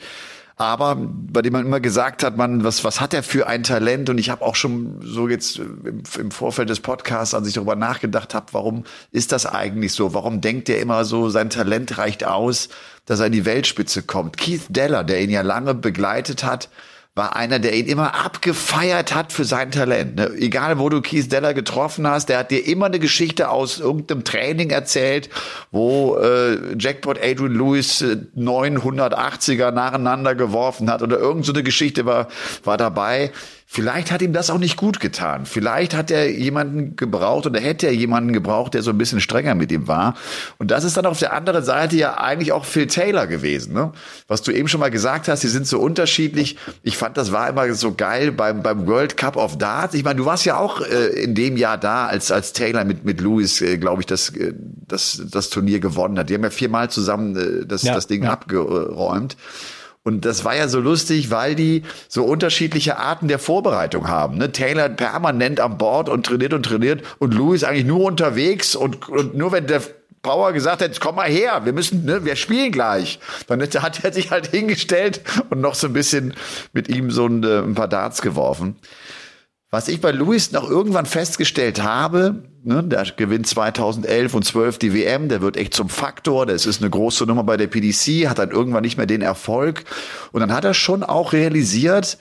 aber bei dem man immer gesagt hat, man, was, was hat er für ein Talent? Und ich habe auch schon so jetzt im, im, Vorfeld des Podcasts, als ich darüber nachgedacht habe, warum ist das eigentlich so? Warum denkt er immer so, sein Talent reicht aus, dass er in die Weltspitze kommt? Keith Deller, der ihn ja lange begleitet hat, war einer, der ihn immer abgefeiert hat für sein Talent. Ne? Egal, wo du Keith Deller getroffen hast, der hat dir immer eine Geschichte aus irgendeinem Training erzählt, wo äh, Jackpot Adrian Lewis äh, 980er nacheinander geworfen hat oder irgend so Geschichte war, war dabei. Vielleicht hat ihm das auch nicht gut getan. Vielleicht hat er jemanden gebraucht oder hätte er jemanden gebraucht, der so ein bisschen strenger mit ihm war. Und das ist dann auf der anderen Seite ja eigentlich auch Phil Taylor gewesen. Ne? Was du eben schon mal gesagt hast, sie sind so unterschiedlich. Ich fand, das war immer so geil beim, beim World Cup of Darts. Ich meine, du warst ja auch äh, in dem Jahr da, als, als Taylor mit, mit Lewis, äh, glaube ich, das, äh, das, das Turnier gewonnen hat. Die haben ja viermal zusammen äh, das, ja, das Ding ja. abgeräumt. Und das war ja so lustig, weil die so unterschiedliche Arten der Vorbereitung haben. Ne? Taylor permanent am Bord und trainiert und trainiert und Louis eigentlich nur unterwegs und, und nur wenn der Power gesagt hat, komm mal her, wir müssen, ne, wir spielen gleich. Dann hat er sich halt hingestellt und noch so ein bisschen mit ihm so ein, äh, ein paar Darts geworfen. Was ich bei Luis noch irgendwann festgestellt habe, ne, der gewinnt 2011 und 12 die WM, der wird echt zum Faktor, das ist eine große Nummer bei der PDC, hat dann irgendwann nicht mehr den Erfolg. Und dann hat er schon auch realisiert,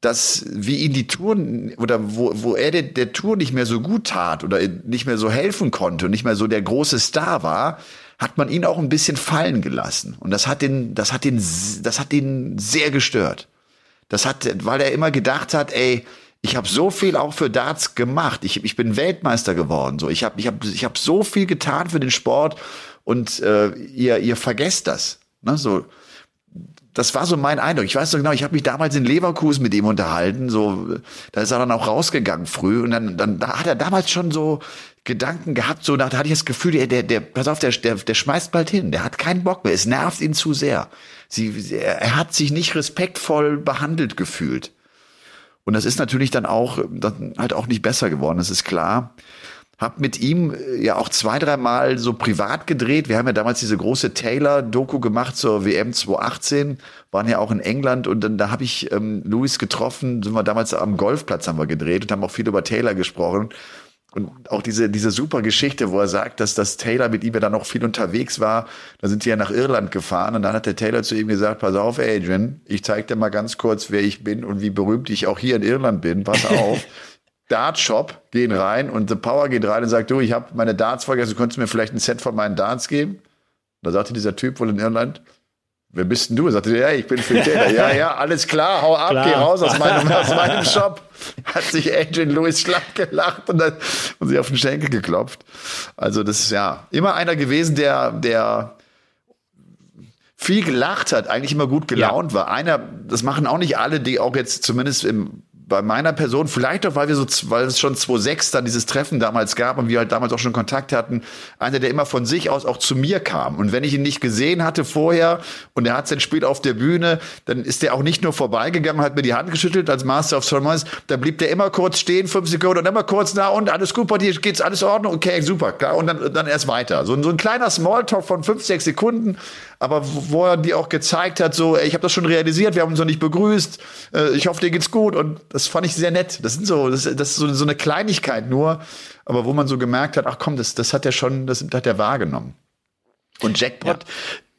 dass wie ihn die Touren oder wo, wo er der, der Tour nicht mehr so gut tat oder nicht mehr so helfen konnte und nicht mehr so der große Star war, hat man ihn auch ein bisschen fallen gelassen. Und das hat den, das hat den, das hat den sehr gestört. Das hat, weil er immer gedacht hat, ey, ich habe so viel auch für Darts gemacht. Ich, ich bin Weltmeister geworden. So, ich habe ich hab, ich hab so viel getan für den Sport und äh, ihr, ihr vergesst das. Ne? So, das war so mein Eindruck. Ich weiß so genau, ich habe mich damals in Leverkusen mit ihm unterhalten. So, da ist er dann auch rausgegangen früh und dann, dann da hat er damals schon so Gedanken gehabt. So, da hatte ich das Gefühl, der, der, der pass auf, der, der, der schmeißt bald hin. Der hat keinen Bock mehr. Es nervt ihn zu sehr. Sie, er hat sich nicht respektvoll behandelt gefühlt. Und das ist natürlich dann auch dann halt auch nicht besser geworden, das ist klar. Hab mit ihm äh, ja auch zwei, dreimal so privat gedreht. Wir haben ja damals diese große Taylor-Doku gemacht zur WM 2018, waren ja auch in England und dann da habe ich ähm, Louis getroffen, sind wir damals am Golfplatz haben wir gedreht und haben auch viel über Taylor gesprochen. Und auch diese, diese super Geschichte, wo er sagt, dass das Taylor mit ihm ja dann noch viel unterwegs war. Da sind sie ja nach Irland gefahren und dann hat der Taylor zu ihm gesagt, pass auf, Adrian, ich zeig dir mal ganz kurz, wer ich bin und wie berühmt ich auch hier in Irland bin. Pass auf. Dart Shop gehen rein und The Power geht rein und sagt, du, ich habe meine Darts vergessen, du könntest mir vielleicht ein Set von meinen Darts geben? Da sagte dieser Typ wohl in Irland, wer bist denn du? Er sagte, ja, ich bin Phil Taylor. ja, ja, alles klar, hau ab, klar. geh raus aus meinem, aus meinem Shop. Hat sich Adrian Lewis schlapp gelacht und, dann, und sie auf den Schenkel geklopft. Also das ist ja immer einer gewesen, der, der viel gelacht hat, eigentlich immer gut gelaunt ja. war. Einer, das machen auch nicht alle, die auch jetzt zumindest im bei meiner Person, vielleicht auch, weil wir so, weil es schon 2006 dann dieses Treffen damals gab und wir halt damals auch schon Kontakt hatten, einer, der immer von sich aus auch zu mir kam. Und wenn ich ihn nicht gesehen hatte vorher und er hat sein Spiel auf der Bühne, dann ist er auch nicht nur vorbeigegangen, hat mir die Hand geschüttelt als Master of Ceremonies, da blieb der immer kurz stehen, fünf Sekunden und immer kurz na und alles gut bei dir, geht's alles in Ordnung, okay, super, klar, und dann, dann erst weiter. So, so ein kleiner Smalltalk von fünf, sechs Sekunden, aber wo er dir auch gezeigt hat, so, ey, ich habe das schon realisiert, wir haben uns noch nicht begrüßt, äh, ich hoffe, dir geht's gut und das fand ich sehr nett. Das sind so, das, das ist so, so eine Kleinigkeit nur, aber wo man so gemerkt hat, ach komm, das, das hat er schon, das hat er wahrgenommen. Und Jackpot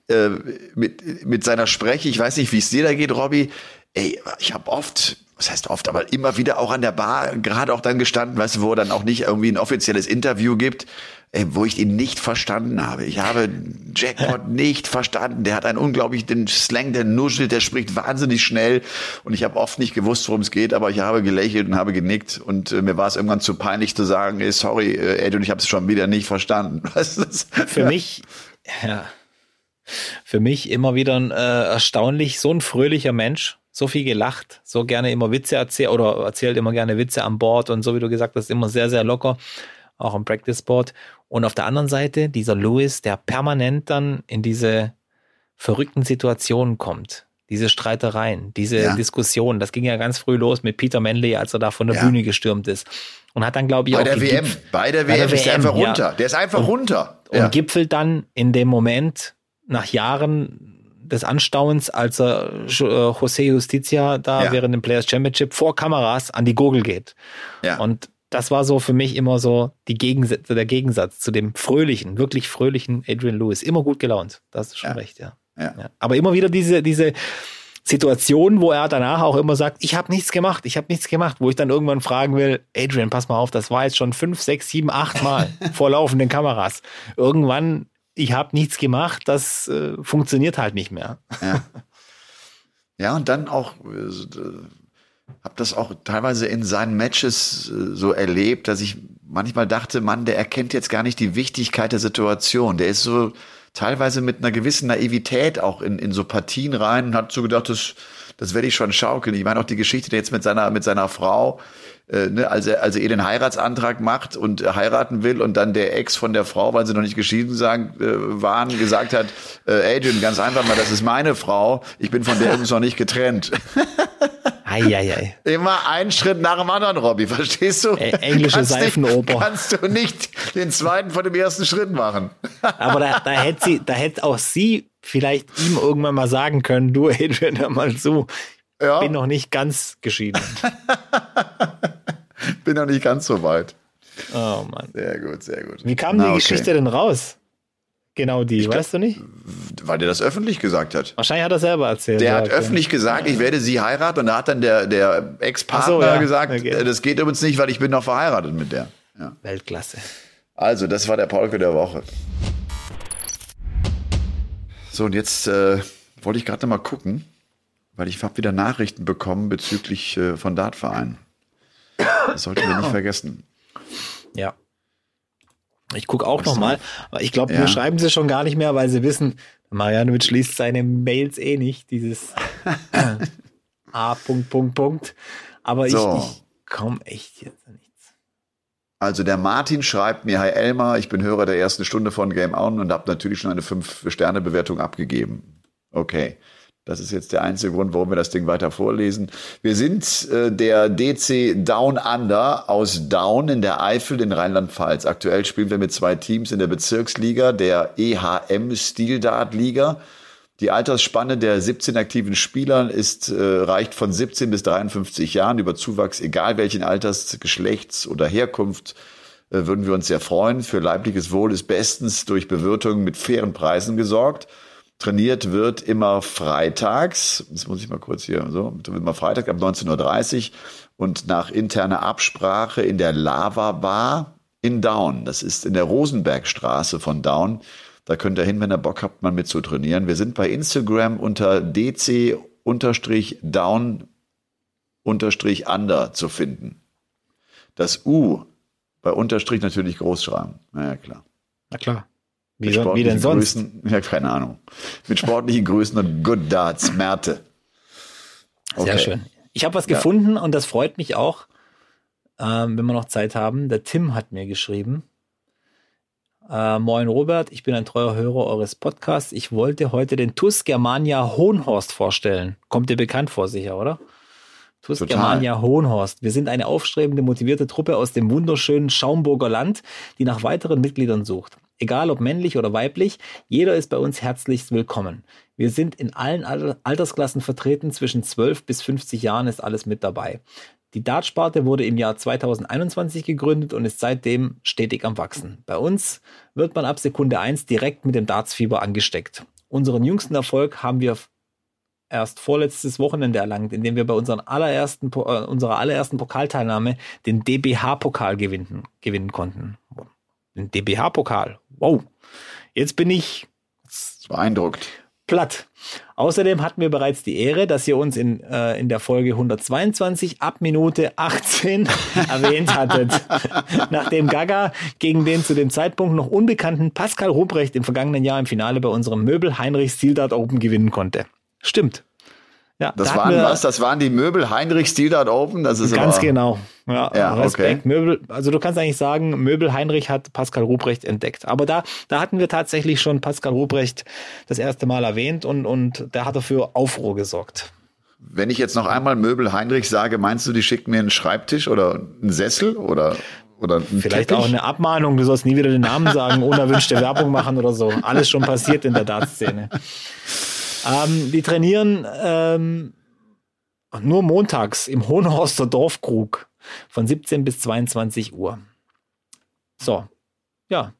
ja. äh, mit, mit seiner Spreche, ich weiß nicht, wie es dir da geht, Robby, ey, ich habe oft was heißt oft, aber immer wieder auch an der Bar, gerade auch dann gestanden, weißt du, wo er dann auch nicht irgendwie ein offizielles Interview gibt, wo ich ihn nicht verstanden habe. Ich habe Jackpot nicht verstanden. Der hat einen unglaublichen Slang, der nuschelt, der spricht wahnsinnig schnell und ich habe oft nicht gewusst, worum es geht, aber ich habe gelächelt und habe genickt und äh, mir war es irgendwann zu peinlich zu sagen, ey, sorry, äh, Ed, und ich habe es schon wieder nicht verstanden. Für mich, ja, für mich immer wieder ein, äh, erstaunlich, so ein fröhlicher Mensch so viel gelacht, so gerne immer Witze erzählt oder erzählt immer gerne Witze an Bord und so wie du gesagt hast, immer sehr, sehr locker, auch im Practice Board. Und auf der anderen Seite dieser Lewis, der permanent dann in diese verrückten Situationen kommt. Diese Streitereien, diese ja. Diskussionen, das ging ja ganz früh los mit Peter Manley, als er da von der ja. Bühne gestürmt ist. Und hat dann, glaube ich, bei auch. Der WM, bei der WM, bei der WM ist er einfach runter. Ja. Der ist einfach und, runter. Und gipfelt dann in dem Moment nach Jahren des Anstauens, als er äh, José Justicia da ja. während dem Players Championship vor Kameras an die Gurgel geht. Ja. Und das war so für mich immer so die Gegensätze, der Gegensatz zu dem fröhlichen, wirklich fröhlichen Adrian Lewis. Immer gut gelaunt. Das ist schon ja. recht, ja. ja. ja. Aber immer wieder diese, diese Situation, wo er danach auch immer sagt, ich habe nichts gemacht, ich habe nichts gemacht, wo ich dann irgendwann fragen will, Adrian, pass mal auf, das war jetzt schon fünf, sechs, sieben, acht Mal vor laufenden Kameras. Irgendwann ich habe nichts gemacht, das äh, funktioniert halt nicht mehr. Ja. ja, und dann auch, äh, habe das auch teilweise in seinen Matches äh, so erlebt, dass ich manchmal dachte, Mann, der erkennt jetzt gar nicht die Wichtigkeit der Situation. Der ist so teilweise mit einer gewissen Naivität auch in, in so Partien rein und hat so gedacht, das, das werde ich schon schaukeln. Ich meine auch die Geschichte jetzt mit seiner, mit seiner Frau, äh, ne, als er, als er ihr den Heiratsantrag macht und heiraten will und dann der Ex von der Frau, weil sie noch nicht geschieden sagen, äh, waren, gesagt hat, äh, Adrian, ganz einfach mal, das ist meine Frau, ich bin von der übrigens noch nicht getrennt. Eieiei. Immer einen Schritt nach dem anderen, Robby, verstehst du? Ä englische kannst Seifenoper. Nicht, kannst du nicht den zweiten von dem ersten Schritt machen. Aber da, da hätte sie, da hätte auch sie vielleicht ihm irgendwann mal sagen können, du Adrian, hör mal zu, ja. bin noch nicht ganz geschieden. bin noch nicht ganz so weit. Oh Mann. Sehr gut, sehr gut. Wie kam Na, die okay. Geschichte denn raus? Genau die, ich weißt glaub, du nicht? Weil der das öffentlich gesagt hat. Wahrscheinlich hat er selber erzählt. Der hat öffentlich gesagt, ich werde sie heiraten und da hat dann der, der Ex-Partner so, ja. gesagt, okay. das geht übrigens nicht, weil ich bin noch verheiratet mit der. Ja. Weltklasse. Also, das war der Polke der Woche. So, und jetzt äh, wollte ich gerade mal gucken, weil ich habe wieder Nachrichten bekommen bezüglich äh, von Dartvereinen. Das sollten wir nicht vergessen. Ja. Ich gucke auch noch mal, aber ich glaube, ja. schreiben sie schon gar nicht mehr, weil sie wissen, Marianovic liest seine Mails eh nicht, dieses A. Punkt, Punkt, Punkt. Aber so. ich, ich komme echt jetzt nichts. Also der Martin schreibt mir, Hi Elmar, ich bin Hörer der ersten Stunde von Game On und habe natürlich schon eine 5-Sterne-Bewertung abgegeben. Okay. Das ist jetzt der einzige Grund, warum wir das Ding weiter vorlesen. Wir sind äh, der DC Down Under aus Down in der Eifel in Rheinland-Pfalz. Aktuell spielen wir mit zwei Teams in der Bezirksliga, der EHM Steel Dart Liga. Die Altersspanne der 17 aktiven Spieler ist, äh, reicht von 17 bis 53 Jahren. Über Zuwachs, egal welchen Alters, Geschlechts oder Herkunft, äh, würden wir uns sehr freuen. Für leibliches Wohl ist bestens durch Bewirtung mit fairen Preisen gesorgt. Trainiert wird immer freitags, das muss ich mal kurz hier, so, immer Freitag ab 19.30 Uhr und nach interner Absprache in der Lava Bar in Down. Das ist in der Rosenbergstraße von Down. Da könnt ihr hin, wenn ihr Bock habt, mal mit zu trainieren. Wir sind bei Instagram unter dc-down-under zu finden. Das U bei Unterstrich natürlich groß schreiben. Naja, klar. Na klar. Wie, wie denn sonst? Größen, ja, keine Ahnung. Mit sportlichen Grüßen und Good Darts, Merte. Okay. Sehr schön. Ich habe was ja. gefunden und das freut mich auch, ähm, wenn wir noch Zeit haben. Der Tim hat mir geschrieben. Äh, moin Robert, ich bin ein treuer Hörer eures Podcasts. Ich wollte heute den TUS Germania Hohenhorst vorstellen. Kommt dir bekannt vor, sicher, oder? TUS Total. Germania Hohenhorst. Wir sind eine aufstrebende, motivierte Truppe aus dem wunderschönen Schaumburger Land, die nach weiteren Mitgliedern sucht. Egal ob männlich oder weiblich, jeder ist bei uns herzlichst willkommen. Wir sind in allen Altersklassen vertreten, zwischen 12 bis 50 Jahren ist alles mit dabei. Die Dartsparte wurde im Jahr 2021 gegründet und ist seitdem stetig am Wachsen. Bei uns wird man ab Sekunde 1 direkt mit dem Dartsfieber angesteckt. Unseren jüngsten Erfolg haben wir erst vorletztes Wochenende erlangt, indem wir bei unseren allerersten, äh, unserer allerersten Pokalteilnahme den DBH-Pokal gewinnen, gewinnen konnten. Den DBH-Pokal. Wow. Jetzt bin ich beeindruckt platt. Außerdem hatten wir bereits die Ehre, dass ihr uns in, äh, in der Folge 122 ab Minute 18 erwähnt hattet. Nachdem Gaga gegen den zu dem Zeitpunkt noch unbekannten Pascal Ruprecht im vergangenen Jahr im Finale bei unserem Möbel Heinrich Stildart Open gewinnen konnte. Stimmt. Ja, das da waren was? Das waren die Möbel Heinrich Stildart Open? Das ist ganz aber, genau. Ja, ja Respekt. Okay. Möbel, also du kannst eigentlich sagen, Möbel Heinrich hat Pascal Ruprecht entdeckt. Aber da, da hatten wir tatsächlich schon Pascal Ruprecht das erste Mal erwähnt und, und der hat dafür Aufruhr gesorgt. Wenn ich jetzt noch einmal Möbel Heinrich sage, meinst du, die schicken mir einen Schreibtisch oder einen Sessel oder oder Vielleicht Teppich? auch eine Abmahnung, du sollst nie wieder den Namen sagen, unerwünschte Werbung machen oder so. Alles schon passiert in der Dartszene. Ähm, die trainieren ähm, nur montags im Hohenhorster Dorfkrug von 17 bis 22 Uhr. So, ja.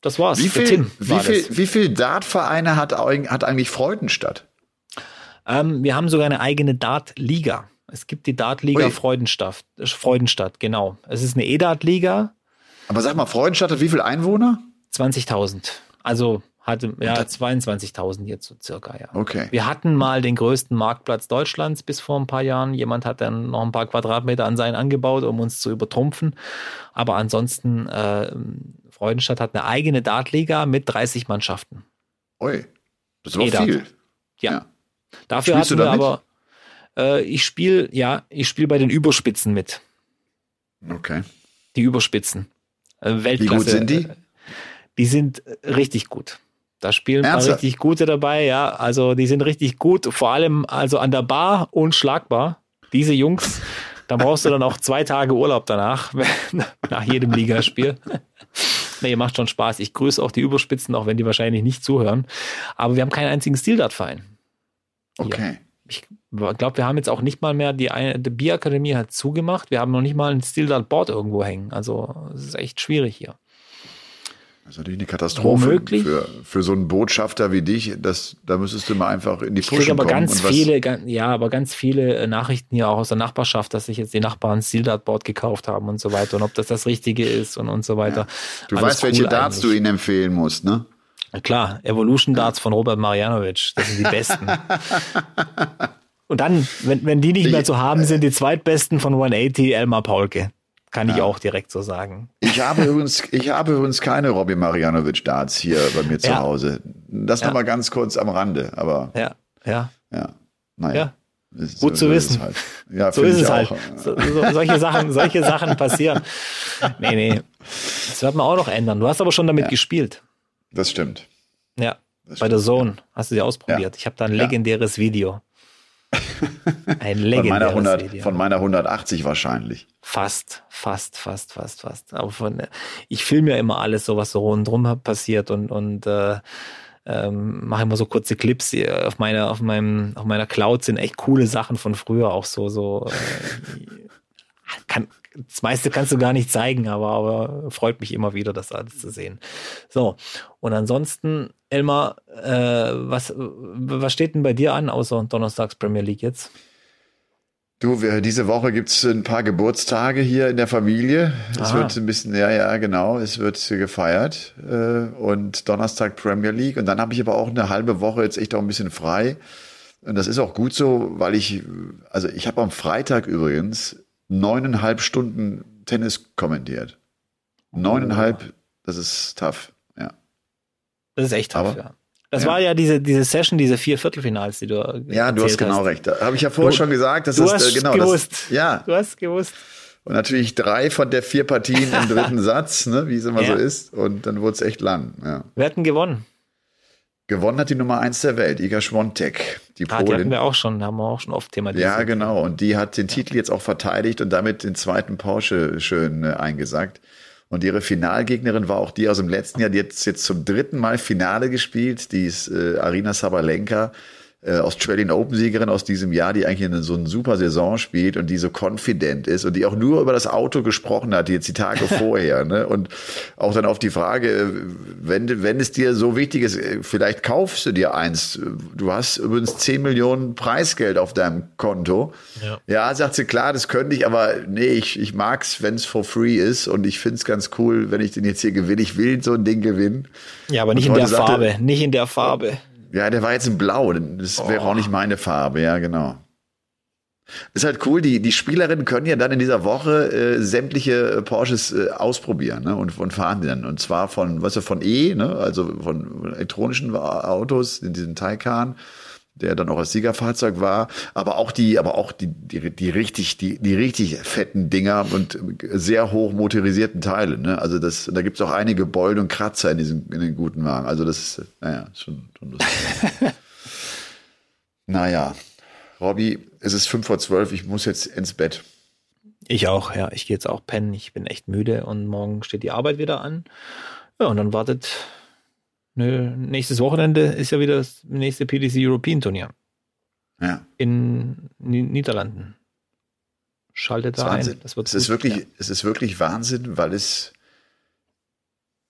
Das war's. Wie viel, wie viel, wie viel Dartvereine hat, hat eigentlich Freudenstadt? Ähm, wir haben sogar eine eigene Dart-Liga. Es gibt die Dart-Liga Freudenstadt, Freudenstadt, genau. Es ist eine E-Dart-Liga. Aber sag mal, Freudenstadt hat wie viele Einwohner? 20.000. Also hatte, ja, 22.000 jetzt so circa, ja. Okay. Wir hatten mal den größten Marktplatz Deutschlands bis vor ein paar Jahren. Jemand hat dann noch ein paar Quadratmeter an seinen angebaut, um uns zu übertrumpfen. Aber ansonsten, äh, Freudenstadt hat eine eigene Dartliga mit 30 Mannschaften. Ui, das ist auch e viel. Ja. ja. Dafür Spielst hatten wir aber, äh, ich spiele, ja, ich spiele bei den Überspitzen mit. Okay. Die Überspitzen. Äh, Weltklasse. Wie gut sind die? Die sind richtig gut. Da spielen ein richtig gute dabei, ja. Also die sind richtig gut, vor allem also an der Bar unschlagbar. Diese Jungs, da brauchst du dann auch zwei Tage Urlaub danach, nach jedem Ligaspiel. nee, macht schon Spaß. Ich grüße auch die Überspitzen, auch wenn die wahrscheinlich nicht zuhören. Aber wir haben keinen einzigen Stildart-Verein. Okay. Ich glaube, wir haben jetzt auch nicht mal mehr, die, die Bierakademie hat zugemacht. Wir haben noch nicht mal ein Stildart-Board irgendwo hängen. Also es ist echt schwierig hier. Das ist natürlich eine Katastrophe für, für so einen Botschafter wie dich. Das, da müsstest du mal einfach in die Pushen aber kommen. ganz viele, ja, aber ganz viele äh, Nachrichten hier auch aus der Nachbarschaft, dass sich jetzt die Nachbarn ein Steel-Dart-Board gekauft haben und so weiter und ob das das Richtige ist und, und so weiter. Ja. Du Alles weißt, cool welche Darts eigentlich. du ihnen empfehlen musst, ne? Na klar, Evolution Darts von Robert Marianovic. Das sind die besten. und dann, wenn, wenn die nicht mehr zu haben sind, die zweitbesten von 180 Elmar Paulke. Kann ja. ich auch direkt so sagen. Ich habe übrigens, ich habe übrigens keine Robbie Marianovic Darts hier bei mir zu ja. Hause. Das ja. nochmal ganz kurz am Rande, aber. Ja, ja. Ja, naja. Ja. Gut so, zu wissen. Halt. Ja, so ist es halt. So, so, solche Sachen, solche Sachen passieren. Nee, nee. Das wird man auch noch ändern. Du hast aber schon damit gespielt. Das stimmt. Ja. Das bei stimmt. der Zone hast du sie ausprobiert. Ich habe da ein legendäres Video. Ein legendäres von meiner 100, Video. Von meiner 180 wahrscheinlich. Fast, fast, fast, fast, fast. Aber von, ich filme ja immer alles, so was so rundherum passiert und, und äh, ähm, mache immer so kurze Clips auf meiner, auf meinem, auf meiner Cloud sind echt coole Sachen von früher auch so, so äh, kann, das meiste kannst du gar nicht zeigen, aber, aber freut mich immer wieder, das alles zu sehen. So, und ansonsten, Elmar, äh, was, was steht denn bei dir an, außer Donnerstags Premier League jetzt? Du, wir, diese Woche gibt's ein paar Geburtstage hier in der Familie. Es Aha. wird ein bisschen, ja, ja, genau, es wird gefeiert. Äh, und Donnerstag Premier League. Und dann habe ich aber auch eine halbe Woche jetzt echt auch ein bisschen frei. Und das ist auch gut so, weil ich, also ich habe am Freitag übrigens neuneinhalb Stunden Tennis kommentiert. Neuneinhalb, das ist tough, ja. Das ist echt tough, Aber, ja. Das Ja. war ja diese, diese Session, diese vier Viertelfinals, die du Ja, du hast genau hast. recht. Habe ich ja vorher Du- schon gesagt, dass Du das hast äh, genau gewusst. Das, ja, Du hast gewusst. und natürlich drei von der vier Partien im dritten Satz, ne, wie es immer so Ja. ist. Und dann wurde es echt lang. Ja. Wir hatten gewonnen. Gewonnen hat die Nummer eins der Welt, Iga Schwontek, die Ah, die hatten Polin. wir auch schon, haben wir auch schon oft thematisiert. Ja, genau. Und die hat den Titel jetzt auch verteidigt und damit den zweiten Porsche schön äh, eingesackt. Und ihre Finalgegnerin war auch die aus dem letzten Jahr, die hat jetzt zum dritten Mal Finale gespielt. Die ist äh, Arina Sabalenka, äh, Australian Open Siegerin aus diesem Jahr, die eigentlich eine, so eine super Saison spielt und die so confident ist und die auch nur über das Auto gesprochen hat, jetzt die Tage vorher. Ne? Und auch dann auf die Frage, äh, wenn, wenn es dir so wichtig ist, äh, vielleicht kaufst du dir eins. Du hast übrigens 10 Millionen Preisgeld auf deinem Konto. Ja. Ja, sagt sie, klar, das könnte ich, aber nee, ich, ich mag's, wenn es for free ist und ich find's ganz cool, wenn ich den jetzt hier gewinne. Ich will so ein Ding gewinnen. Ja, aber nicht in der sagte- Farbe. Nicht in der Farbe. Ja, der war jetzt in Blau. Das wäre Oh. auch nicht meine Farbe, ja, genau. Ist halt cool, die, die Spielerinnen können ja dann in dieser Woche äh, sämtliche äh, Porsches äh, ausprobieren ne, und, und fahren die dann. Und zwar von, weißt du, von E, ne, also von elektronischen Autos, in diesem Taycan, der dann auch als Siegerfahrzeug war, aber auch die, aber auch die, die, die richtig, die, die richtig fetten Dinger und sehr hoch motorisierten Teile. Ne? Also das, da gibt's auch einige Beulen und Kratzer in diesen, in den guten Wagen. Also das ist, naja, schon, schon lustig. naja, Robby, es ist fünf vor zwölf, ich muss jetzt ins Bett. Ich auch, ja. Ich gehe jetzt auch pennen. Ich bin echt müde und morgen steht die Arbeit wieder an. Ja, und dann wartet ne, nächstes Wochenende ist ja wieder das nächste PDC European Turnier Ja, in Ni- Niederlanden. Schaltet da ein. Wahnsinn. Das wird es ist wirklich, Ja. es ist wirklich Wahnsinn, weil es,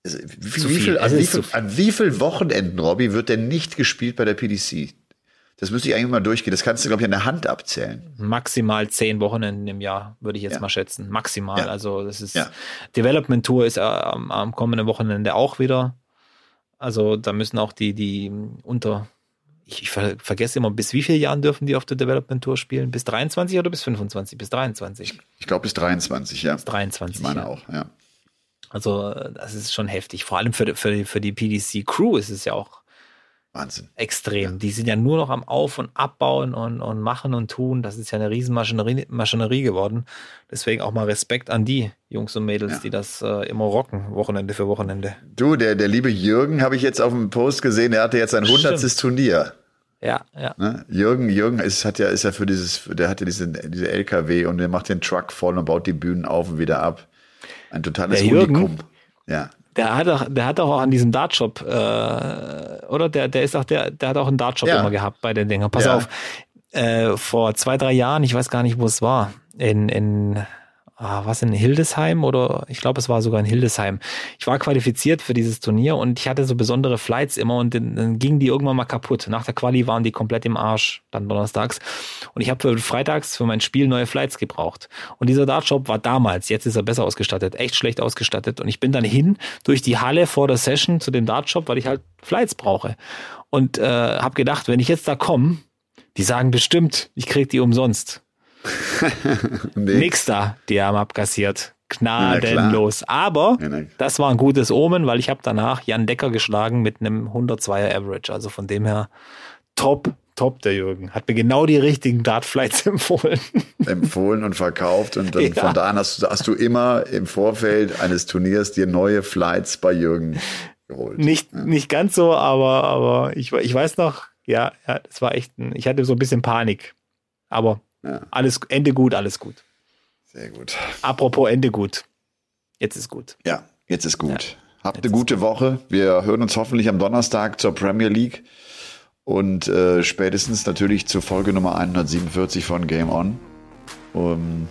es wie, Zu wie viel. viel, an, wie viel, viel. an wie viel Wochenenden, Robby, wird denn nicht gespielt bei der PDC? Das müsste ich eigentlich mal durchgehen. Das kannst du, glaube ich, an der Hand abzählen. Maximal zehn Wochenenden im Jahr, würde ich jetzt Ja. mal schätzen. Maximal. Ja. Also das ist Ja. Development Tour ist äh, am, am kommenden Wochenende auch wieder. Also da müssen auch die, die unter, ich, ich ver vergesse immer, bis wie viele Jahren dürfen die auf der Development Tour spielen? Bis 23 oder bis 25? Bis 23. Ich glaube, bis 23, ja. Bis 23. Ich meine ja. auch, ja. Also äh, das ist schon heftig. Vor allem für, die- für, für die PDC Crew ist es ja auch Wahnsinn. extrem. Die sind ja nur noch am Auf- und Abbauen und, und machen und tun. Das ist ja eine riesen Maschinerie, geworden. Deswegen auch mal Respekt an die Jungs und Mädels, Ja. die das äh, immer rocken, Wochenende für Wochenende. Du, der, der liebe Jürgen habe ich jetzt auf dem Post gesehen, der hatte jetzt sein. 100. Turnier. Ja, ja. Ne? Jürgen, Jürgen ist, hat ja, ist ja für dieses, der hat ja diese, diese LKW und der macht den Truck voll und baut die Bühnen auf und wieder ab. Ein totales Der Jürgen? Unikum. Ja. Der hat auch, der hat auch an diesem Dartshop, äh, oder? Der, der ist auch, der, der hat auch einen Dartshop Ja. immer gehabt bei den Dingern. Pass Ja. auf, äh, vor zwei, drei Jahren, ich weiß gar nicht, wo es war, in, in, ah, was in Hildesheim oder ich glaube, es war sogar in Hildesheim. Ich war qualifiziert für dieses Turnier und ich hatte so besondere Flights immer und dann, dann gingen die irgendwann mal kaputt. Nach der Quali waren die komplett im Arsch, dann donnerstags. Und ich habe für freitags für mein Spiel neue Flights gebraucht. Und dieser Dartshop war damals, jetzt ist er besser ausgestattet, echt schlecht ausgestattet. Und ich bin dann hin durch die Halle vor der Session zu dem Dartshop, weil ich halt Flights brauche. Und äh, habe gedacht, wenn ich jetzt da komme, die sagen bestimmt, ich krieg die umsonst. Nee. Nix da, die haben abkassiert. Gnadenlos. Aber Ja, das war ein gutes Omen, weil ich habe danach Jan Decker geschlagen mit einem 102er Average. Also von dem her top, top der Jürgen. Hat mir genau die richtigen Dartflights empfohlen. empfohlen und verkauft und dann Ja. von da an hast, du- hast du immer im Vorfeld eines Turniers dir neue Flights bei Jürgen geholt. Nicht, nicht ganz so, aber, aber ich, ich weiß noch, ja, ja, das war echt, ein, ich hatte so ein bisschen Panik. Aber Ja. alles, Ende gut, alles gut. Sehr gut. Apropos Ende gut. Jetzt ist gut. Ja, jetzt ist gut. Ja, Habt eine gute Woche. Wir hören uns hoffentlich am Donnerstag zur Premier League und äh, spätestens natürlich zur Folge Nummer 147 von Game On. Um,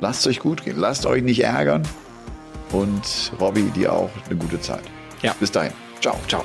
lasst euch gut gehen, lasst euch nicht ärgern und Robby, dir auch eine gute Zeit. Ja. Bis dahin. Ciao. Ciao.